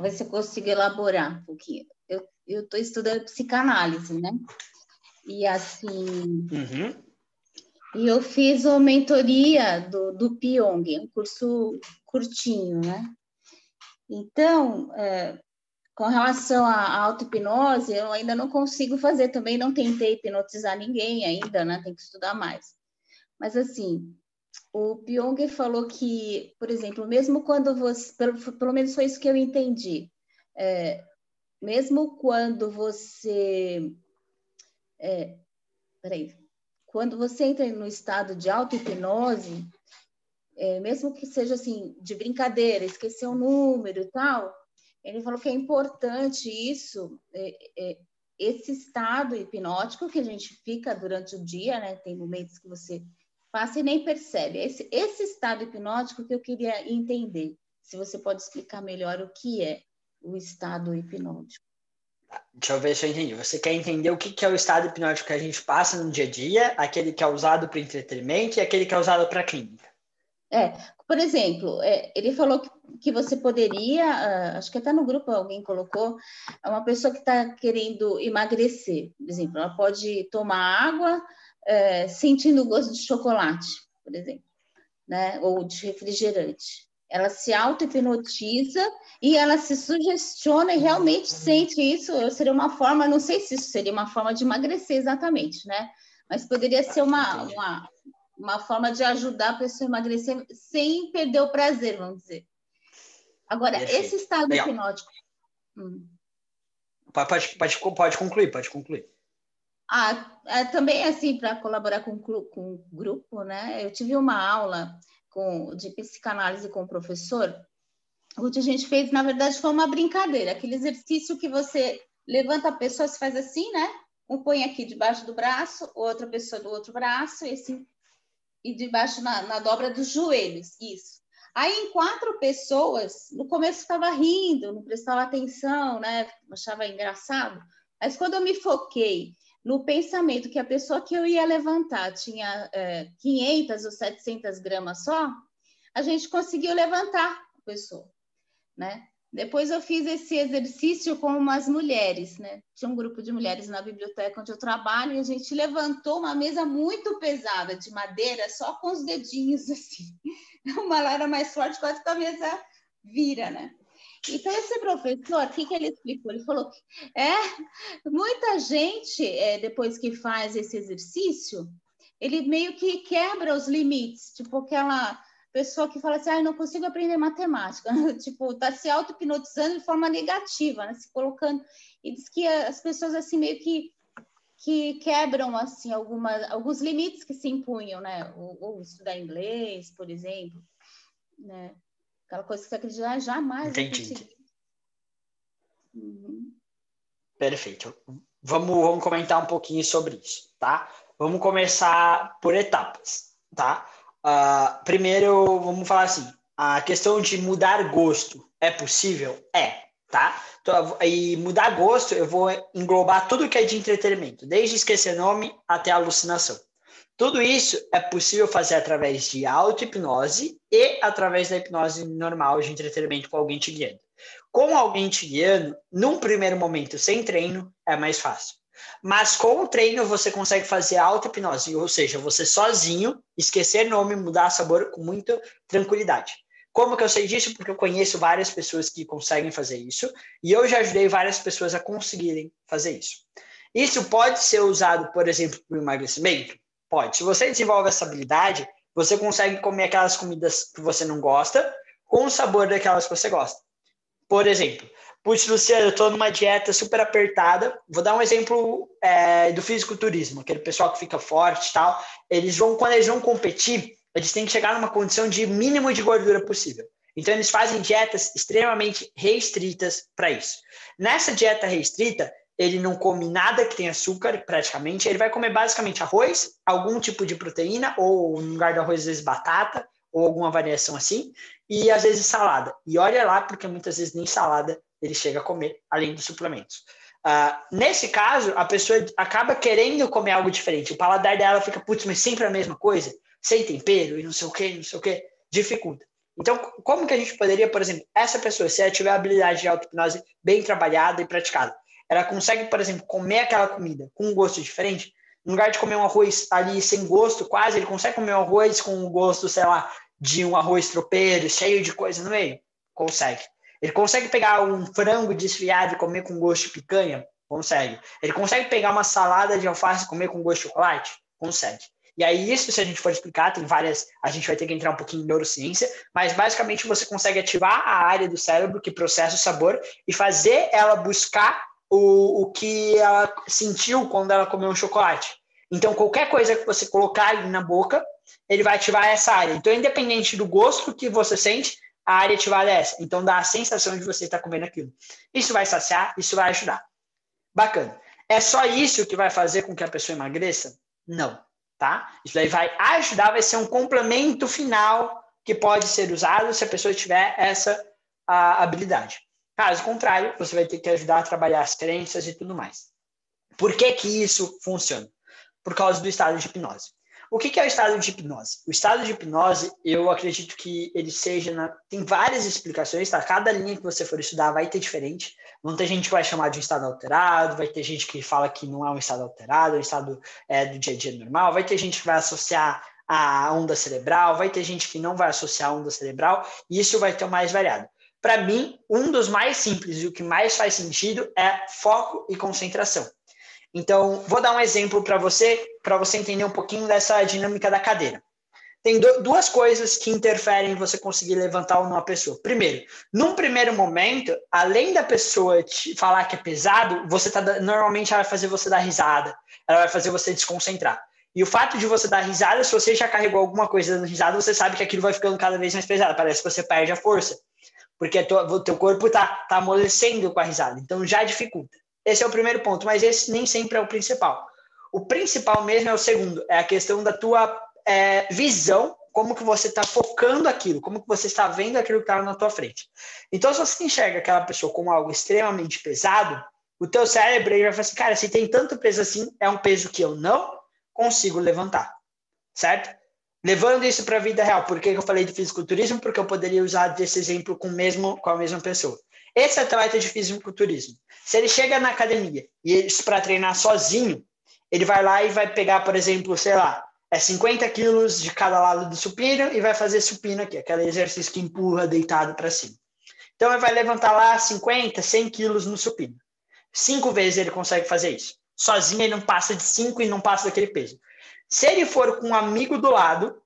Ver se eu consigo elaborar um pouquinho. Eu estou estudando psicanálise, né? E assim. Uhum. E eu fiz uma mentoria do, do Pyong, um curso curtinho, né? Então, é, com relação à auto-hipnose, eu ainda não consigo fazer, também não tentei hipnotizar ninguém ainda, né? Tem que estudar mais. Mas, assim, o Pyong falou que, por exemplo, mesmo quando você, pelo, pelo menos foi isso que eu entendi, é, mesmo quando você, é, peraí, quando você entra no estado de auto-hipnose, é, mesmo que seja assim, de brincadeira, esquecer um número e tal, ele falou que é importante isso, é, é, esse estado hipnótico que a gente fica durante o dia, né? Tem momentos que você passa e nem percebe. Esse, esse estado hipnótico que eu queria entender. Se você pode explicar melhor o que é o estado hipnótico. Deixa eu ver se eu entendi. Você quer entender o que é o estado hipnótico que a gente passa no dia a dia, aquele que é usado para entretenimento e aquele que é usado para clínica? É, por exemplo, é, ele falou que, que você poderia, uh, acho que até no grupo alguém colocou, uma pessoa que está querendo emagrecer, por exemplo, ela pode tomar água, é, sentindo o gosto de chocolate, por exemplo, né? ou de refrigerante. Ela se auto-hipnotiza e ela se sugestiona e realmente sente isso. Seria uma forma, não sei se isso seria uma forma de emagrecer exatamente, né? Mas poderia ser uma, uma, uma forma de ajudar a pessoa a emagrecer sem perder o prazer, vamos dizer. Agora, Perfeito. esse estado Legal. hipnótico. Hum. Pode, pode, pode concluir, pode concluir. Ah, é, também assim, para colaborar com, com o grupo, né? Eu tive uma aula com, de psicanálise com o professor, onde a gente fez, na verdade, foi uma brincadeira, aquele exercício que você levanta a pessoa, se faz assim, né? Um põe aqui debaixo do braço, outra pessoa do outro braço, e assim, e debaixo na, na dobra dos joelhos, isso. Aí, em quatro pessoas, no começo estava rindo, não prestava atenção, né? Achava engraçado. Mas quando eu me foquei no pensamento que a pessoa que eu ia levantar tinha é, 500 ou 700 gramas só, a gente conseguiu levantar a pessoa, né? Depois eu fiz esse exercício com umas mulheres, né? Tinha um grupo de mulheres na biblioteca onde eu trabalho e a gente levantou uma mesa muito pesada de madeira, só com os dedinhos assim. Uma lá era mais forte, quase que a mesa vira, né? Então, esse professor, o que, que ele explicou? Ele falou que é, muita gente, é, depois que faz esse exercício, ele meio que quebra os limites, tipo aquela pessoa que fala assim, ah, não consigo aprender matemática, tipo, tá se auto-hipnotizando de forma negativa, né? se colocando, e diz que as pessoas assim meio que que quebram assim algumas alguns limites que se impunham, né? Ou, ou estudar inglês, por exemplo, né? Aquela coisa que você acredita, ah, jamais. Entendi. Uhum. Perfeito. Vamos, vamos comentar um pouquinho sobre isso, tá? Vamos começar por etapas, tá? Uh, primeiro, vamos falar assim: a questão de mudar gosto é possível? É, tá? Então, e mudar gosto, eu vou englobar tudo que é de entretenimento, desde esquecer nome até alucinação. Tudo isso é possível fazer através de auto-hipnose e através da hipnose normal de entretenimento com alguém te guiando. Com alguém te guiando, num primeiro momento sem treino, é mais fácil. Mas com o treino você consegue fazer auto-hipnose, ou seja, você sozinho esquecer nome, mudar sabor com muita tranquilidade. Como que eu sei disso? Porque eu conheço várias pessoas que conseguem fazer isso e eu já ajudei várias pessoas a conseguirem fazer isso. Isso pode ser usado, por exemplo, para emagrecimento? Pode. Se você desenvolve essa habilidade, você consegue comer aquelas comidas que você não gosta com o sabor daquelas que você gosta. Por exemplo, Putz, Luciano, eu tô numa dieta super apertada. Vou dar um exemplo é, do fisiculturismo, aquele pessoal que fica forte e tal. Eles vão, quando eles vão competir, eles têm que chegar numa condição de mínimo de gordura possível. Então, eles fazem dietas extremamente restritas para isso. Nessa dieta restrita, ele não come nada que tenha açúcar, praticamente. Ele vai comer basicamente arroz, algum tipo de proteína, ou no lugar do arroz, às vezes batata, ou alguma variação assim, e às vezes salada. E olha lá, porque muitas vezes nem salada ele chega a comer, além dos suplementos. Uh, nesse caso, a pessoa acaba querendo comer algo diferente. O paladar dela fica, putz, mas sempre a mesma coisa, sem tempero e não sei o que, não sei o que, dificulta. Então, como que a gente poderia, por exemplo, essa pessoa, se ela tiver a habilidade de auto-hipnose bem trabalhada e praticada, ela consegue, por exemplo, comer aquela comida com um gosto diferente? No lugar de comer um arroz ali sem gosto, quase, ele consegue comer um arroz com um gosto, sei lá, de um arroz tropeiro, cheio de coisa no meio? Consegue. Ele consegue pegar um frango desfiado e comer com gosto de picanha? Consegue. Ele consegue pegar uma salada de alface e comer com gosto de chocolate? Consegue. E aí, isso, se a gente for explicar, tem várias. A gente vai ter que entrar um pouquinho em neurociência, mas basicamente você consegue ativar a área do cérebro que processa o sabor e fazer ela buscar o, o que ela sentiu quando ela comeu um chocolate. Então, qualquer coisa que você colocar ali na boca, ele vai ativar essa área. Então, independente do gosto que você sente, a área ativada é essa. Então dá a sensação de você estar comendo aquilo. Isso vai saciar, isso vai ajudar. Bacana. É só isso que vai fazer com que a pessoa emagreça? Não, tá? Isso daí vai ajudar, vai ser um complemento final que pode ser usado se a pessoa tiver essa habilidade. Caso contrário, você vai ter que ajudar a trabalhar as crenças e tudo mais. Por que que isso funciona? Por causa do estado de hipnose. O que é o estado de hipnose? O estado de hipnose, eu acredito que ele seja. Na... Tem várias explicações, tá? Cada linha que você for estudar vai ter diferente. Vão ter gente que vai chamar de um estado alterado, vai ter gente que fala que não é um estado alterado, é um estado é, do dia a dia normal, vai ter gente que vai associar a onda cerebral, vai ter gente que não vai associar a onda cerebral, e isso vai ter o mais variado. Para mim, um dos mais simples e o que mais faz sentido é foco e concentração. Então, vou dar um exemplo para você, para você entender um pouquinho dessa dinâmica da cadeira. Tem duas coisas que interferem em você conseguir levantar uma pessoa. Primeiro, num primeiro momento, além da pessoa te falar que é pesado, você tá normalmente ela vai fazer você dar risada, ela vai fazer você desconcentrar. E o fato de você dar risada, se você já carregou alguma coisa dando risada, você sabe que aquilo vai ficando cada vez mais pesado. Parece que você perde a força. Porque o teu corpo tá, tá amolecendo com a risada. Então já dificulta, Esse é o primeiro ponto, mas esse nem sempre é o principal. O principal mesmo é o segundo, é a questão da tua é, visão, como que você está focando aquilo, como que você está vendo aquilo que está na tua frente. Então, se você enxerga aquela pessoa como algo extremamente pesado, o teu cérebro vai falar assim, cara, se tem tanto peso assim, é um peso que eu não consigo levantar, certo? Levando isso para a vida real, por que eu falei de fisiculturismo? Porque eu poderia usar desse exemplo com, mesmo, com a mesma pessoa. Esse atleta de fisiculturismo, se ele chega na academia e para treinar sozinho, ele vai lá e vai pegar, por exemplo, sei lá, é 50 quilos de cada lado do supino e vai fazer supino aqui, aquele exercício que empurra deitado para cima. Então ele vai levantar lá 50, 100 quilos no supino. Cinco vezes ele consegue fazer isso. Sozinho ele não passa de cinco e não passa daquele peso. Se ele for com um amigo do lado,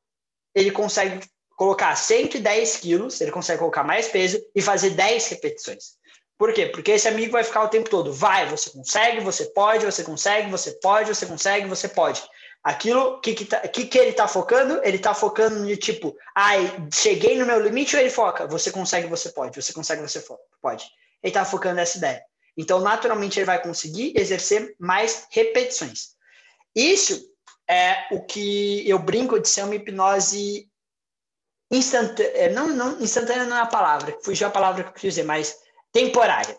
ele consegue colocar 110 quilos, ele consegue colocar mais peso e fazer 10 repetições. Por quê? Porque esse amigo vai ficar o tempo todo, vai, você consegue, você pode, você consegue, você pode, você consegue, você pode. Aquilo que, que, tá, que, que ele está focando, ele está focando de tipo, ai, cheguei no meu limite ou ele foca, você consegue, você pode, você consegue, você pode. Ele está focando nessa ideia. Então, naturalmente, ele vai conseguir exercer mais repetições. Isso é o que eu brinco de ser uma hipnose instantânea. É, não, não, instantânea não é a palavra, fugiu a palavra que eu quis dizer, mas temporária.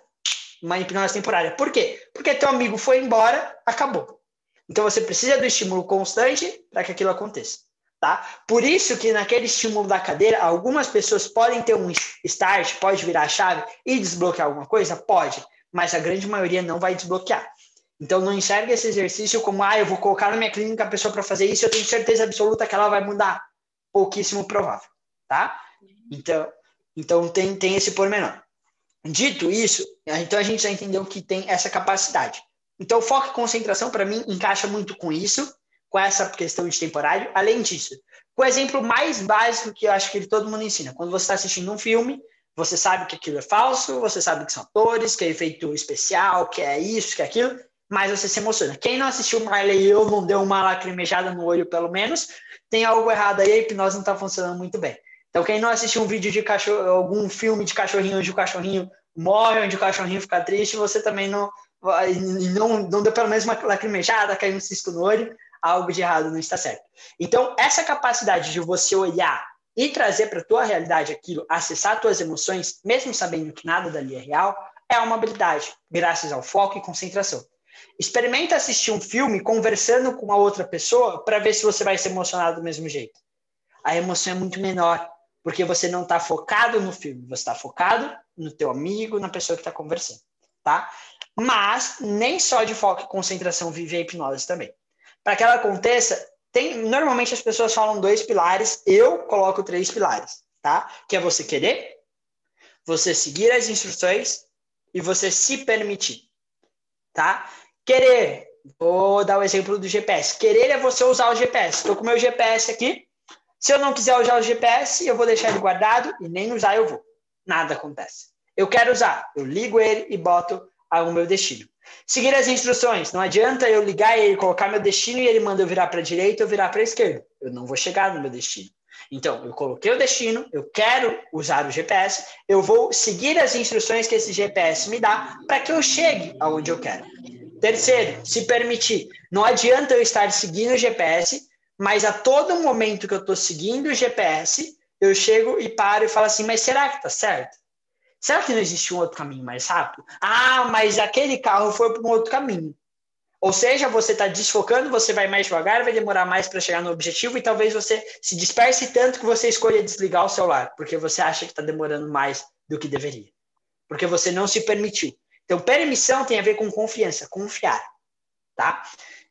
Uma hipnose temporária. Por quê? Porque teu amigo foi embora, acabou. Então você precisa do estímulo constante para que aquilo aconteça. Tá? Por isso que naquele estímulo da cadeira, algumas pessoas podem ter um start, pode virar a chave e desbloquear alguma coisa? Pode mas a grande maioria não vai desbloquear. Então não enxerga esse exercício como, ah, eu vou colocar na minha clínica a pessoa para fazer isso, eu tenho certeza absoluta que ela vai mudar. Pouquíssimo provável, tá? Então, então tem, tem esse pormenor. Dito isso, então a gente já entendeu que tem essa capacidade. Então, foco e concentração, para mim, encaixa muito com isso, com essa questão de temporário. Além disso, o exemplo mais básico que eu acho que todo mundo ensina, quando você está assistindo um filme, você sabe que aquilo é falso, você sabe que são atores, que é efeito especial, que é isso, que é aquilo, mas você se emociona. Quem não assistiu Marley e eu não deu uma lacrimejada no olho, pelo menos, tem algo errado aí, a hipnose não está funcionando muito bem. Então, quem não assistiu um vídeo de cachorro, algum filme de cachorrinho onde o cachorrinho morre, onde o cachorrinho fica triste, você também não, não, não deu pelo menos uma lacrimejada, caiu um cisco no olho, algo de errado não está certo. Então, essa capacidade de você olhar e trazer para a tua realidade aquilo, acessar tuas emoções, mesmo sabendo que nada dali é real, é uma habilidade, graças ao foco e concentração. Experimenta assistir um filme conversando com uma outra pessoa para ver se você vai se emocionar do mesmo jeito. A emoção é muito menor, porque você não está focado no filme, você está focado no teu amigo, na pessoa que está conversando, tá? Mas nem só de foco e concentração vive a hipnose também. Para que ela aconteça, tem, normalmente as pessoas falam dois pilares, eu coloco três pilares, tá? Que é você querer, você seguir as instruções e você se permitir, tá? Querer, vou dar o exemplo do GPS. Querer é você usar o GPS. Estou com o meu GPS aqui. Se eu não quiser usar o GPS, eu vou deixar ele guardado e nem usar eu vou. Nada acontece. Eu quero usar, eu ligo ele e boto ao meu destino. Seguir as instruções. Não adianta eu ligar ele colocar meu destino e ele manda eu virar para a direita ou virar para a esquerda. Eu não vou chegar no meu destino. Então, eu coloquei o destino, eu quero usar o GPS, eu vou seguir as instruções que esse GPS me dá para que eu chegue aonde eu quero. Terceiro, se permitir. Não adianta eu estar seguindo o GPS, mas a todo momento que eu estou seguindo o GPS, eu chego e paro e falo assim, mas será que está certo? Será que não existe um outro caminho mais rápido? Ah, mas aquele carro foi para um outro caminho. Ou seja, você está desfocando, você vai mais devagar, vai demorar mais para chegar no objetivo e talvez você se disperse tanto que você escolha desligar o celular, porque você acha que está demorando mais do que deveria. Porque você não se permitiu. Então, permissão tem a ver com confiança, confiar. Tá?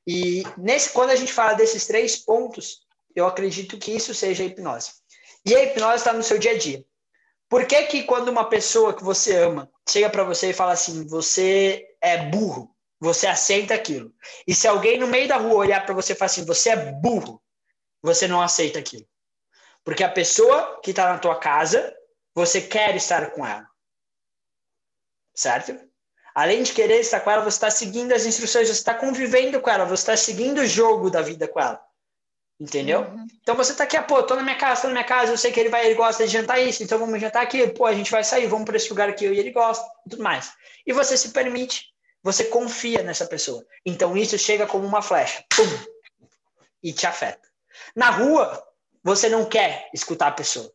E nesse, quando a gente fala desses três pontos, eu acredito que isso seja a hipnose. E a hipnose está no seu dia a dia. Por que que quando uma pessoa que você ama chega para você e fala assim, você é burro, você aceita aquilo. E se alguém no meio da rua olhar para você e falar assim, você é burro, você não aceita aquilo. Porque a pessoa que está na tua casa, você quer estar com ela. Certo? Além de querer estar com ela, você está seguindo as instruções, você está convivendo com ela, você está seguindo o jogo da vida com ela. Entendeu? Uhum. Então você tá aqui, ah, pô, tô na minha casa, tô na minha casa, eu sei que ele vai, ele gosta de jantar isso, então vamos jantar aqui, pô, a gente vai sair, vamos para esse lugar aqui, eu e ele gosta, e tudo mais. E você se permite, você confia nessa pessoa. Então isso chega como uma flecha, pum, e te afeta. Na rua, você não quer escutar a pessoa.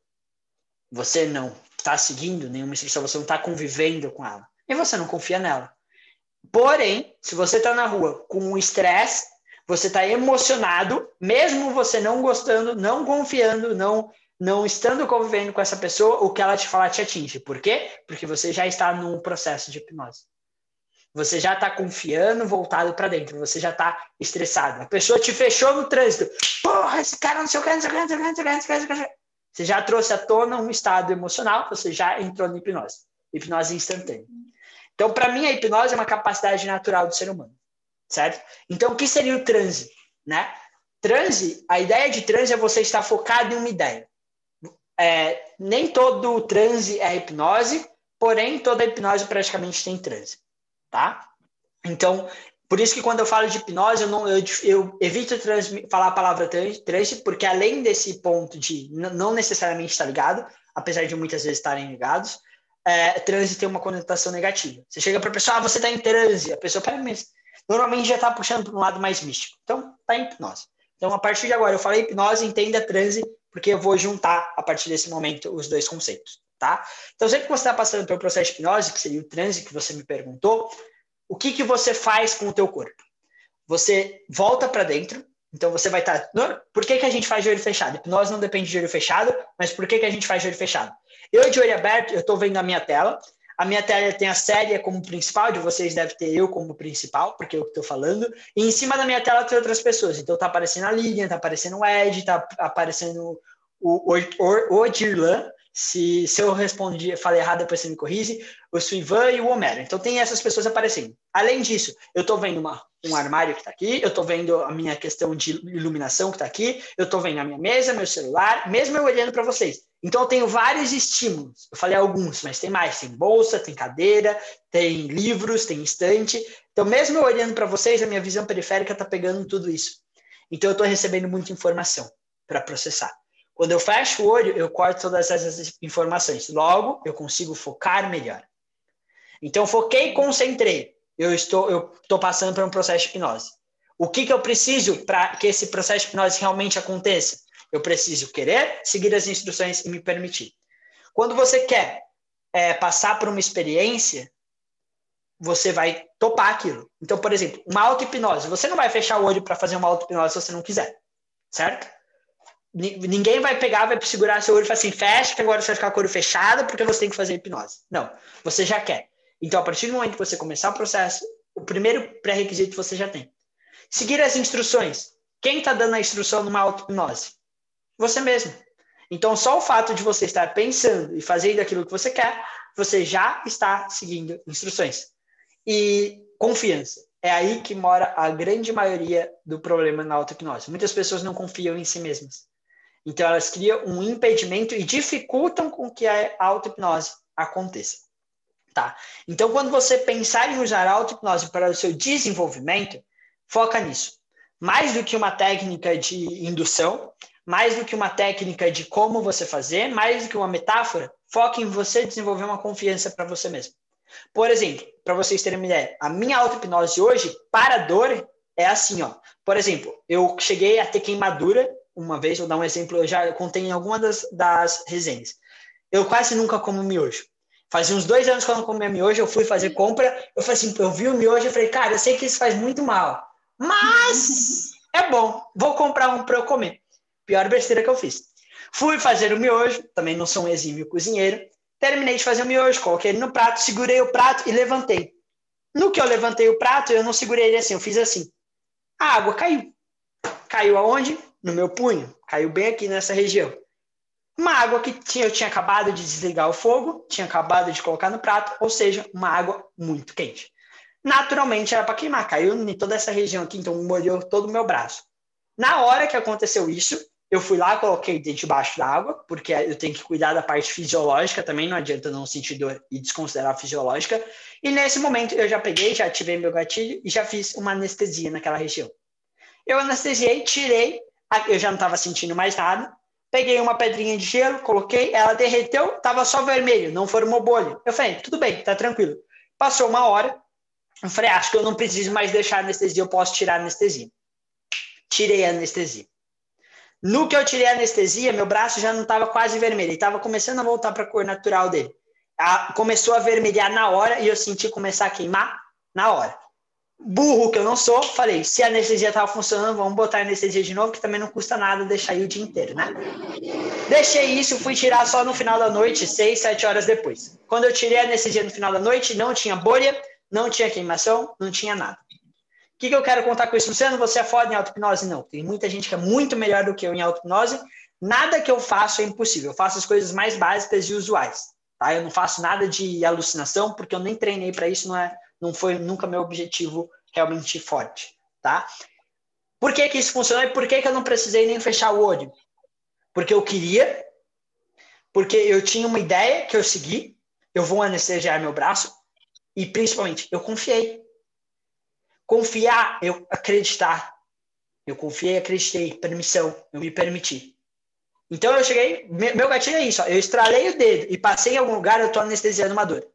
Você não está seguindo nenhuma instrução, você não está convivendo com ela. E você não confia nela. Porém, se você está na rua com um estresse, você está emocionado, mesmo você não gostando, não confiando, não não estando convivendo com essa pessoa, o que ela te falar te atinge. Por quê? Porque você já está num processo de hipnose. Você já está confiando, voltado para dentro. Você já está estressado. A pessoa te fechou no trânsito. Porra, esse cara não sei o que, não sei o que, não sei o que, não sei o que. Você já trouxe à tona um estado emocional, você já entrou na hipnose. Hipnose instantânea. Então, para mim, a hipnose é uma capacidade natural do ser humano. Certo? Então, o que seria o transe? Né? Transe, a ideia de transe é você estar focado em uma ideia. É, nem todo transe é hipnose, porém, toda hipnose praticamente tem transe tá? Então, por isso que quando eu falo de hipnose, eu, não, eu, eu evito trans, falar a palavra transe, porque além desse ponto de não necessariamente estar ligado, apesar de muitas vezes estarem ligados, é, transe tem uma conotação negativa. Você chega para a pessoa, ah, você está em transe, a pessoa, pera, mas normalmente já está puxando para um lado mais místico. Então, está em hipnose. Então, a partir de agora, eu falei hipnose, entenda transe, porque eu vou juntar, a partir desse momento, os dois conceitos tá? Então, sempre que você está passando pelo processo de hipnose, que seria o transe que você me perguntou, o que, que você faz com o teu corpo? Você volta para dentro, então você vai estar... Tá... Por que, que a gente faz de olho fechado? Hipnose não depende de olho fechado, mas por que, que a gente faz de olho fechado? Eu de olho aberto, eu estou vendo a minha tela, a minha tela tem a série como principal, de vocês deve ter eu como principal, porque é eu estou falando. E em cima da minha tela tem outras pessoas. Então tá aparecendo a Lilian, tá aparecendo o Ed, tá aparecendo o Odirlan, se, se eu respondi, falei errado, depois você me corrige, o Suivan e o Homero. Então tem essas pessoas aparecendo. Além disso, eu estou vendo uma, um armário que está aqui, eu estou vendo a minha questão de iluminação que está aqui, eu estou vendo a minha mesa, meu celular, mesmo eu olhando para vocês. Então eu tenho vários estímulos. Eu falei alguns, mas tem mais. Tem bolsa, tem cadeira, tem livros, tem estante. Então mesmo eu olhando para vocês, a minha visão periférica está pegando tudo isso. Então eu estou recebendo muita informação para processar. Quando eu fecho o olho, eu corto todas essas informações. Logo, eu consigo focar melhor. Então, foquei, concentrei. Eu estou, eu estou passando por um processo de hipnose. O que, que eu preciso para que esse processo de hipnose realmente aconteça? Eu preciso querer seguir as instruções e me permitir. Quando você quer é, passar por uma experiência, você vai topar aquilo. Então, por exemplo, uma auto-hipnose. Você não vai fechar o olho para fazer uma auto-hipnose se você não quiser, certo? Ninguém vai pegar, vai segurar seu olho e falar assim, fecha, que agora você vai ficar com o olho fechado porque você tem que fazer hipnose. Não, você já quer. Então, a partir do momento que você começar o processo, o primeiro pré-requisito você já tem. Seguir as instruções. Quem está dando a instrução numa auto-hipnose? Você mesmo. Então, só o fato de você estar pensando e fazendo aquilo que você quer, você já está seguindo instruções. E confiança. É aí que mora a grande maioria do problema na auto-hipnose. Muitas pessoas não confiam em si mesmas. Então, elas criam um impedimento e dificultam com que a auto-hipnose aconteça. Tá? Então, quando você pensar em usar a auto-hipnose para o seu desenvolvimento, foca nisso. Mais do que uma técnica de indução, mais do que uma técnica de como você fazer, mais do que uma metáfora, foque em você desenvolver uma confiança para você mesmo. Por exemplo, para vocês terem uma ideia, a minha auto-hipnose hoje, para dor, é assim, ó. Por exemplo, eu cheguei a ter queimadura uma vez, vou dar um exemplo, eu já contei em alguma das, das resenhas. Eu quase nunca como miojo. Fazia uns dois anos que eu não comia miojo, eu fui fazer compra, eu falei assim, eu vi o miojo e falei, cara, eu sei que isso faz muito mal, mas é bom, vou comprar um para eu comer. Pior besteira que eu fiz. Fui fazer o miojo, também não sou um exímio cozinheiro, terminei de fazer o miojo, coloquei ele no prato, segurei o prato e levantei. No que eu levantei o prato, eu não segurei ele assim, eu fiz assim. A água caiu. Caiu aonde? No meu punho, caiu bem aqui nessa região. Uma água que tinha, eu tinha acabado de desligar o fogo, tinha acabado de colocar no prato, ou seja, uma água muito quente. Naturalmente era para queimar, caiu em toda essa região aqui, então molhou todo o meu braço. Na hora que aconteceu isso, eu fui lá, coloquei debaixo da água, porque eu tenho que cuidar da parte fisiológica também, não adianta não sentir dor e desconsiderar a fisiológica. E nesse momento eu já peguei, já ativei meu gatilho e já fiz uma anestesia naquela região. Eu anestesiei, tirei eu já não estava sentindo mais nada. Peguei uma pedrinha de gelo, coloquei, ela derreteu, estava só vermelho, não formou bolha. Eu falei, tudo bem, tá tranquilo. Passou uma hora, Eu falei, ah, acho que eu não preciso mais deixar anestesia, eu posso tirar anestesia. Tirei a anestesia. No que eu tirei a anestesia, meu braço já não estava quase vermelho, estava começando a voltar para a cor natural dele. A, começou a vermelhar na hora e eu senti começar a queimar na hora. Burro que eu não sou, falei, se a anestesia estava funcionando, vamos botar a anestesia de novo, que também não custa nada deixar aí o dia inteiro, né? Deixei isso, fui tirar só no final da noite, seis, sete horas depois. Quando eu tirei a anestesia no final da noite, não tinha bolha, não tinha queimação, não tinha nada. O que, que eu quero contar com isso, Luciano? Você é foda em auto-hipnose? Não. Tem muita gente que é muito melhor do que eu em auto-hipnose. Nada que eu faço é impossível. Eu faço as coisas mais básicas e usuais. Tá? Eu não faço nada de alucinação, porque eu nem treinei para isso, não, é, não foi nunca meu objetivo realmente forte. Tá? Por que, que isso funcionou e por que, que eu não precisei nem fechar o olho? Porque eu queria, porque eu tinha uma ideia que eu segui, eu vou anestesiar meu braço, e principalmente eu confiei. Confiar, eu acreditar. Eu confiei, acreditei, permissão, eu me permiti. Então eu cheguei, meu gatilho é isso, ó, eu estralei o dedo e passei em algum lugar, eu tô anestesiando uma dor.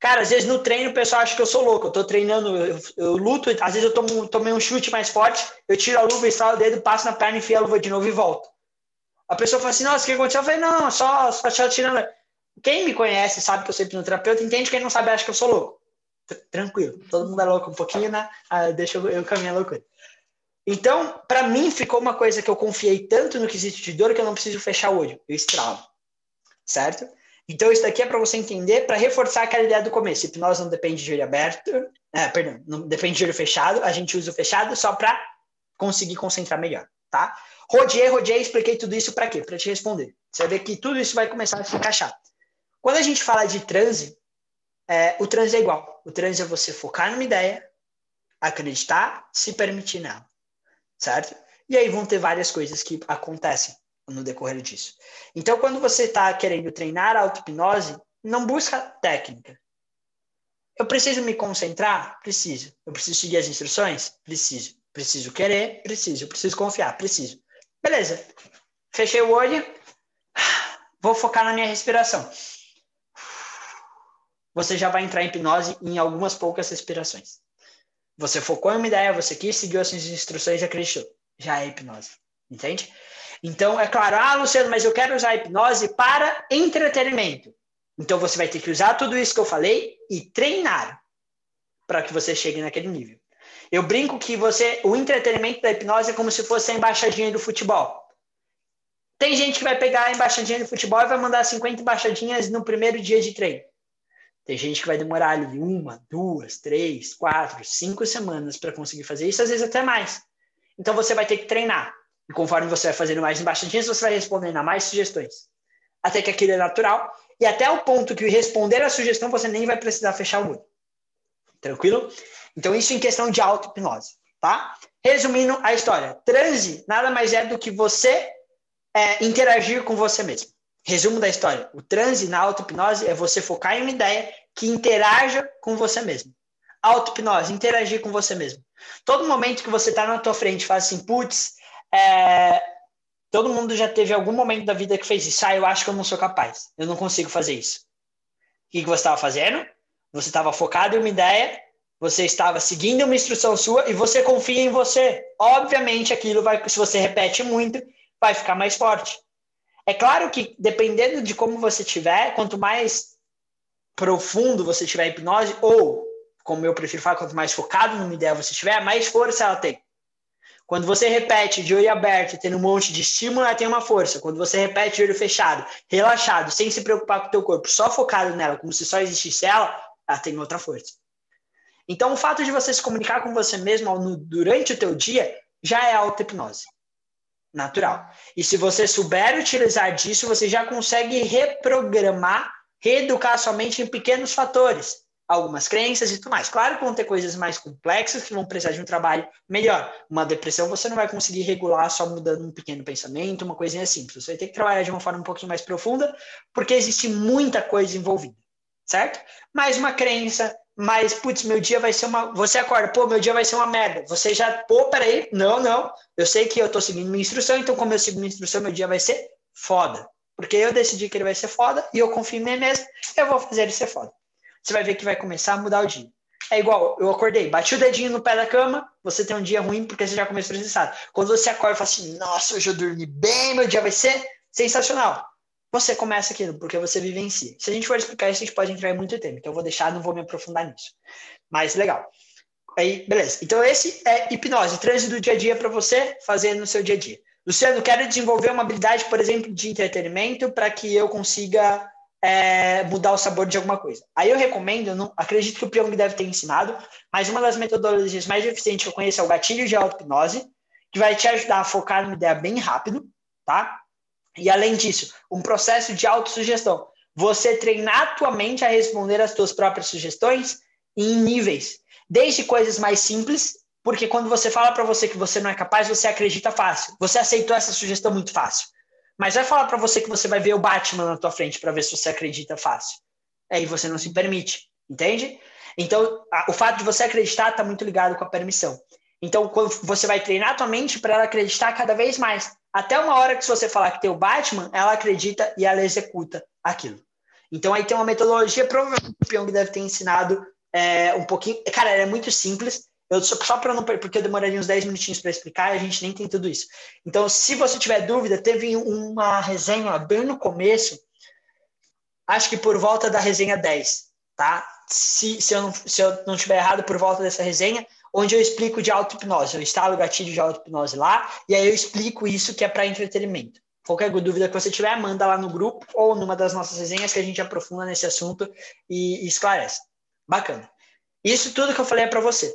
Cara, às vezes no treino o pessoal acha que eu sou louco, eu tô treinando, eu, eu luto, às vezes eu tomo, tomei um chute mais forte, eu tiro a luva, estralo o dedo, passo na perna, enfio a luva de novo e volto. A pessoa fala assim, nossa, o que aconteceu? Eu falei, não, só, só tirando. Quem me conhece sabe que eu sou hipnoterapeuta, entende, quem não sabe acha que eu sou louco tranquilo. Todo mundo é louco um pouquinho, né? Ah, deixa eu, eu caminhar loucura. Então, para mim, ficou uma coisa que eu confiei tanto no quesito de dor que eu não preciso fechar o olho, eu estralo. Certo? Então, isso daqui é para você entender, para reforçar aquela ideia do começo. Hipnose não depende de olho aberto, é, perdão, não depende de olho fechado, a gente usa o fechado só para conseguir concentrar melhor, tá? Rodeei, rodeei, expliquei tudo isso para quê? Para te responder. Você vai ver que tudo isso vai começar a se encaixar. Quando a gente fala de transe, é, o transe é igual. O transe é você focar numa ideia, acreditar, se permitir nela, certo? E aí vão ter várias coisas que acontecem no decorrer disso. Então, quando você está querendo treinar a auto-hipnose, não busca técnica. Eu preciso me concentrar? Preciso. Eu preciso seguir as instruções? Preciso. Preciso querer? Preciso. Eu preciso confiar? Preciso. Beleza. Fechei o olho. Vou focar na minha respiração você já vai entrar em hipnose em algumas poucas respirações. Você focou em uma ideia, você quis, seguiu as instruções e acreditou. Já é hipnose. Entende? Então, é claro, ah, Luciano, mas eu quero usar a hipnose para entretenimento. Então, você vai ter que usar tudo isso que eu falei e treinar para que você chegue naquele nível. Eu brinco que você, o entretenimento da hipnose é como se fosse a embaixadinha do futebol. Tem gente que vai pegar a embaixadinha do futebol e vai mandar 50 embaixadinhas no primeiro dia de treino. Tem gente que vai demorar ali uma, duas, três, quatro, cinco semanas para conseguir fazer isso, às vezes até mais. Então você vai ter que treinar. E conforme você vai fazendo mais embaixadinhas, você vai respondendo a mais sugestões. Até que aquilo é natural. E até o ponto que responder a sugestão você nem vai precisar fechar o olho. Tranquilo? Então, isso em questão de auto-hipnose. Tá? Resumindo a história: transe nada mais é do que você é, interagir com você mesmo. Resumo da história: o transe na auto-hipnose é você focar em uma ideia que interaja com você mesmo. Auto-hipnose, interagir com você mesmo. Todo momento que você está na tua frente faz assim, putz, é... todo mundo já teve algum momento da vida que fez isso. Ah, eu acho que eu não sou capaz, eu não consigo fazer isso. O que, que você estava fazendo? Você estava focado em uma ideia, você estava seguindo uma instrução sua e você confia em você. Obviamente, aquilo vai, se você repete muito, vai ficar mais forte. É claro que, dependendo de como você tiver, quanto mais profundo você tiver hipnose, ou, como eu prefiro falar, quanto mais focado numa ideia você tiver, mais força ela tem. Quando você repete de olho aberto, tendo um monte de estímulo, ela tem uma força. Quando você repete de olho fechado, relaxado, sem se preocupar com o teu corpo, só focado nela, como se só existisse ela, ela tem outra força. Então, o fato de você se comunicar com você mesmo durante o teu dia já é auto-hipnose natural. E se você souber utilizar disso, você já consegue reprogramar, reeducar sua mente em pequenos fatores, algumas crenças e tudo mais. Claro que vão ter coisas mais complexas que vão precisar de um trabalho melhor. Uma depressão você não vai conseguir regular só mudando um pequeno pensamento, uma coisinha simples. Você vai ter que trabalhar de uma forma um pouquinho mais profunda, porque existe muita coisa envolvida, certo? Mais uma crença, mas, putz, meu dia vai ser uma. Você acorda, pô, meu dia vai ser uma merda. Você já, pô, peraí, não, não. Eu sei que eu tô seguindo minha instrução, então, como eu sigo minha instrução, meu dia vai ser foda. Porque eu decidi que ele vai ser foda e eu confio em mim mesmo, eu vou fazer ele ser foda. Você vai ver que vai começar a mudar o dia. é igual, eu acordei, bati o dedinho no pé da cama, você tem um dia ruim porque você já começou estressado. Quando você acorda e fala assim, nossa, hoje eu dormi bem, meu dia vai ser sensacional. Você começa aquilo, porque você vivencia. Se a gente for explicar isso, a gente pode entrar em muito tempo. Então eu vou deixar, não vou me aprofundar nisso. Mas legal. Aí, beleza. Então esse é hipnose, trânsito do dia a dia para você fazer no seu dia a dia. Luciano, quero desenvolver uma habilidade, por exemplo, de entretenimento para que eu consiga é, mudar o sabor de alguma coisa. Aí eu recomendo, não, acredito que o Pyong deve ter ensinado, mas uma das metodologias mais eficientes que eu conheço é o gatilho de auto-hipnose, que vai te ajudar a focar numa ideia bem rápido, tá? E além disso, um processo de autossugestão. Você treinar a tua mente a responder às tuas próprias sugestões em níveis, desde coisas mais simples, porque quando você fala para você que você não é capaz, você acredita fácil. Você aceitou essa sugestão muito fácil. Mas vai falar para você que você vai ver o Batman na tua frente para ver se você acredita fácil. Aí você não se permite, entende? Então, a, o fato de você acreditar está muito ligado com a permissão. Então, quando você vai treinar a tua mente para ela acreditar cada vez mais. Até uma hora que você falar que tem o Batman, ela acredita e ela executa aquilo. Então, aí tem uma metodologia, provavelmente o Pyong deve ter ensinado é, um pouquinho. Cara, é muito simples. Eu, só para não porque eu demoraria uns 10 minutinhos para explicar a gente nem tem tudo isso. Então, se você tiver dúvida, teve uma resenha bem no começo, acho que por volta da resenha 10, tá? Se, se, eu, não, se eu não tiver errado, por volta dessa resenha, onde eu explico de auto-hipnose. Eu instalo o gatilho de auto-hipnose lá e aí eu explico isso que é para entretenimento. Qualquer dúvida que você tiver, manda lá no grupo ou numa das nossas resenhas que a gente aprofunda nesse assunto e, e esclarece. Bacana. Isso tudo que eu falei é para você.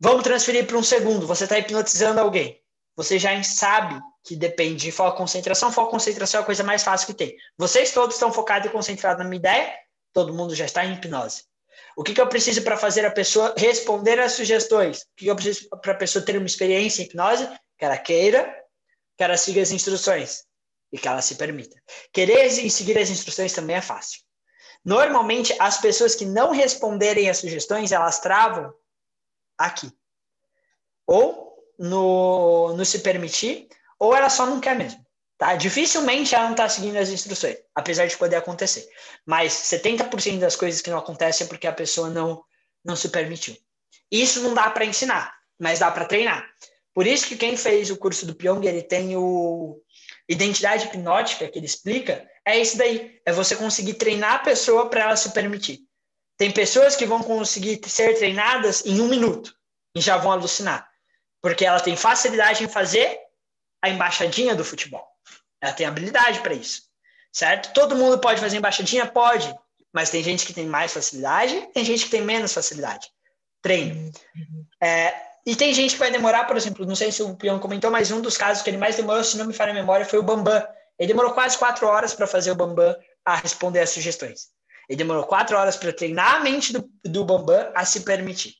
Vamos transferir para um segundo. Você está hipnotizando alguém. Você já sabe que depende de foco concentração. Foco concentração é a coisa mais fácil que tem. Vocês todos estão focados e concentrados na minha ideia. Todo mundo já está em hipnose. O que, que eu preciso para fazer a pessoa responder às sugestões? O que, que eu preciso para a pessoa ter uma experiência em hipnose? Que ela queira, que ela siga as instruções e que ela se permita. Querer e seguir as instruções também é fácil. Normalmente, as pessoas que não responderem às sugestões, elas travam aqui. Ou no, no se permitir, ou ela só não quer mesmo. Tá? Dificilmente ela não está seguindo as instruções, apesar de poder acontecer. Mas 70% das coisas que não acontecem é porque a pessoa não, não se permitiu. Isso não dá para ensinar, mas dá para treinar. Por isso que quem fez o curso do Pyong, ele tem o identidade hipnótica que ele explica, é isso daí, é você conseguir treinar a pessoa para ela se permitir. Tem pessoas que vão conseguir ser treinadas em um minuto e já vão alucinar, porque ela tem facilidade em fazer a embaixadinha do futebol. Ela tem habilidade para isso, certo? Todo mundo pode fazer embaixadinha? Pode, mas tem gente que tem mais facilidade, tem gente que tem menos facilidade. Treino. É, e tem gente que vai demorar, por exemplo, não sei se o Pion comentou, mas um dos casos que ele mais demorou, se não me falha a memória, foi o Bambam. Ele demorou quase quatro horas para fazer o Bambam a responder as sugestões. Ele demorou quatro horas para treinar a mente do, do Bambam a se permitir.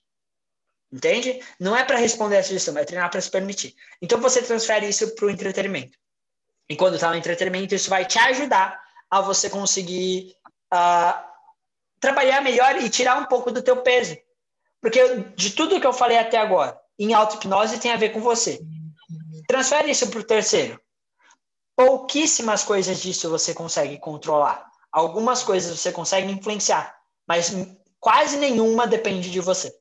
Entende? Não é para responder a sugestão, é treinar para se permitir. Então você transfere isso para o entretenimento. E quando está no entretenimento, isso vai te ajudar a você conseguir uh, trabalhar melhor e tirar um pouco do teu peso. Porque de tudo que eu falei até agora, em auto-hipnose tem a ver com você. Transfere isso para o terceiro. Pouquíssimas coisas disso você consegue controlar. Algumas coisas você consegue influenciar, mas quase nenhuma depende de você.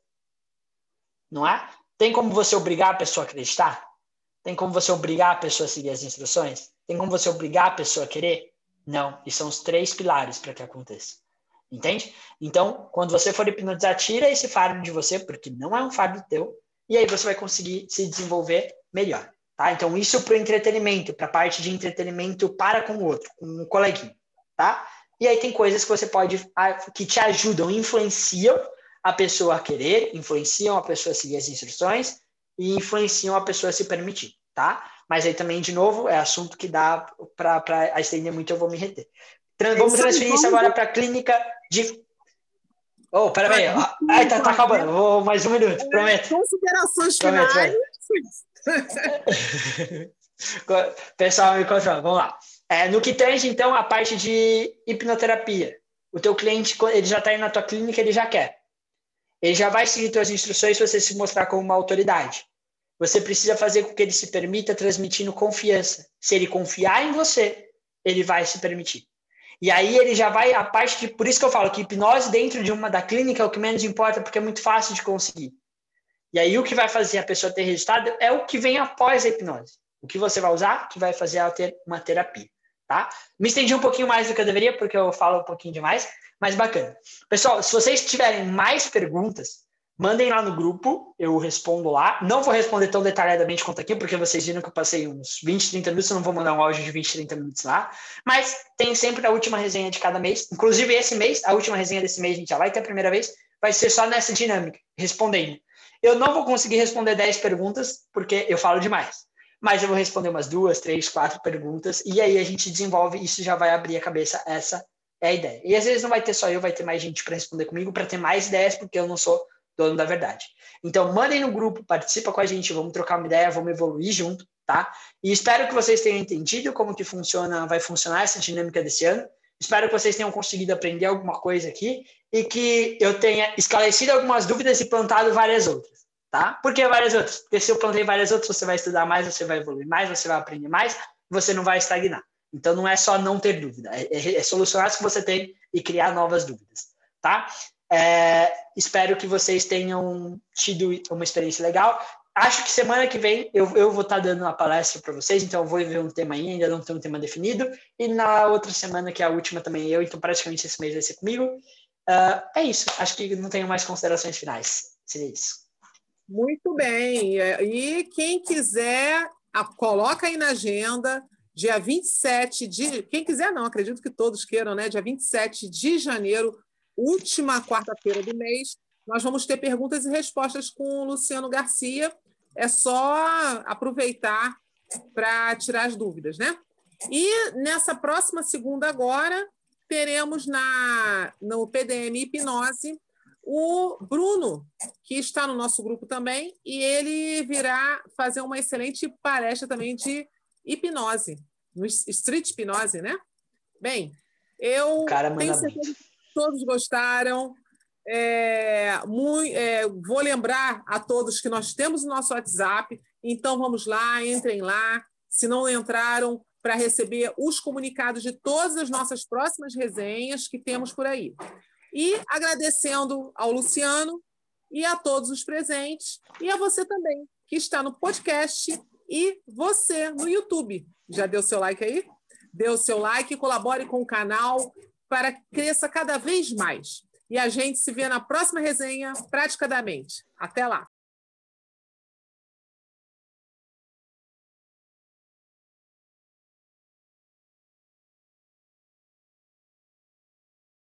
Não é? Tem como você obrigar a pessoa a acreditar? Tem como você obrigar a pessoa a seguir as instruções? Tem como você obrigar a pessoa a querer? Não. E são os três pilares para que aconteça. Entende? Então, quando você for hipnotizar, tira esse fardo de você, porque não é um fardo teu, e aí você vai conseguir se desenvolver melhor. Tá? Então, isso para o entretenimento, para a parte de entretenimento para com o outro, com um coleguinha. Tá? E aí tem coisas que você pode, que te ajudam, influenciam a pessoa a querer, influenciam a pessoa a seguir as instruções e influenciam a pessoa a se permitir, tá? Mas aí também, de novo, é assunto que dá para estender muito, eu vou me reter. Trans, vamos transferir isso agora para a clínica de. Oh, peraí. Ai, tá, tá acabando. Vou mais um minuto, prometo. Considerações finais. Pessoal, me controla. Vamos lá. É, no que tange, então, a parte de hipnoterapia. O teu cliente, ele já está aí na tua clínica, ele já quer. Ele já vai seguir suas instruções se você se mostrar como uma autoridade. Você precisa fazer com que ele se permita transmitindo confiança. Se ele confiar em você, ele vai se permitir. E aí ele já vai a parte de, por isso que eu falo que hipnose dentro de uma da clínica é o que menos importa, porque é muito fácil de conseguir. E aí o que vai fazer a pessoa ter resultado é o que vem após a hipnose. O que você vai usar que vai fazer ela ter uma terapia, tá? Me estendi um pouquinho mais do que eu deveria, porque eu falo um pouquinho demais, mas bacana. Pessoal, se vocês tiverem mais perguntas, Mandem lá no grupo, eu respondo lá. Não vou responder tão detalhadamente quanto aqui, porque vocês viram que eu passei uns 20, 30 minutos, eu não vou mandar um áudio de 20, 30 minutos lá. Mas tem sempre a última resenha de cada mês. Inclusive, esse mês, a última resenha desse mês, a gente já vai ter a primeira vez, vai ser só nessa dinâmica, respondendo. Eu não vou conseguir responder 10 perguntas, porque eu falo demais. Mas eu vou responder umas duas, três, quatro perguntas, e aí a gente desenvolve, isso já vai abrir a cabeça, essa é a ideia. E às vezes não vai ter só eu, vai ter mais gente para responder comigo, para ter mais ideias, porque eu não sou dono da verdade. Então, mandem no grupo, participa com a gente, vamos trocar uma ideia, vamos evoluir junto, tá? E espero que vocês tenham entendido como que funciona, vai funcionar essa dinâmica desse ano. Espero que vocês tenham conseguido aprender alguma coisa aqui e que eu tenha esclarecido algumas dúvidas e plantado várias outras, tá? Por que várias outras? Porque se eu plantei várias outras, você vai estudar mais, você vai evoluir mais, você vai aprender mais, você não vai estagnar. Então, não é só não ter dúvida, é, é, é solucionar as que você tem e criar novas dúvidas, tá? É, espero que vocês tenham tido uma experiência legal. Acho que semana que vem eu, eu vou estar dando uma palestra para vocês, então eu vou ver um tema aí, ainda não tenho um tema definido. E na outra semana, que é a última também eu, então praticamente esse mês vai ser comigo. Uh, é isso, acho que não tenho mais considerações finais. Seria isso. Muito bem. E quem quiser, coloca aí na agenda, dia 27 de. Quem quiser, não, acredito que todos queiram, né? Dia 27 de janeiro, última quarta-feira do mês, nós vamos ter perguntas e respostas com o Luciano Garcia. É só aproveitar para tirar as dúvidas, né? E nessa próxima segunda agora, teremos na no PDM Hipnose o Bruno, que está no nosso grupo também, e ele virá fazer uma excelente palestra também de hipnose, no street hipnose, né? Bem, eu Cara, tenho certeza todos gostaram. É, muito, é, vou lembrar a todos que nós temos o nosso WhatsApp, então vamos lá, entrem lá. Se não entraram, para receber os comunicados de todas as nossas próximas resenhas que temos por aí. E agradecendo ao Luciano e a todos os presentes, e a você também, que está no podcast, e você no YouTube. Já deu seu like aí? O seu like, colabore com o canal, para que cresça cada vez mais. E a gente se vê na próxima resenha, praticamente. Até lá!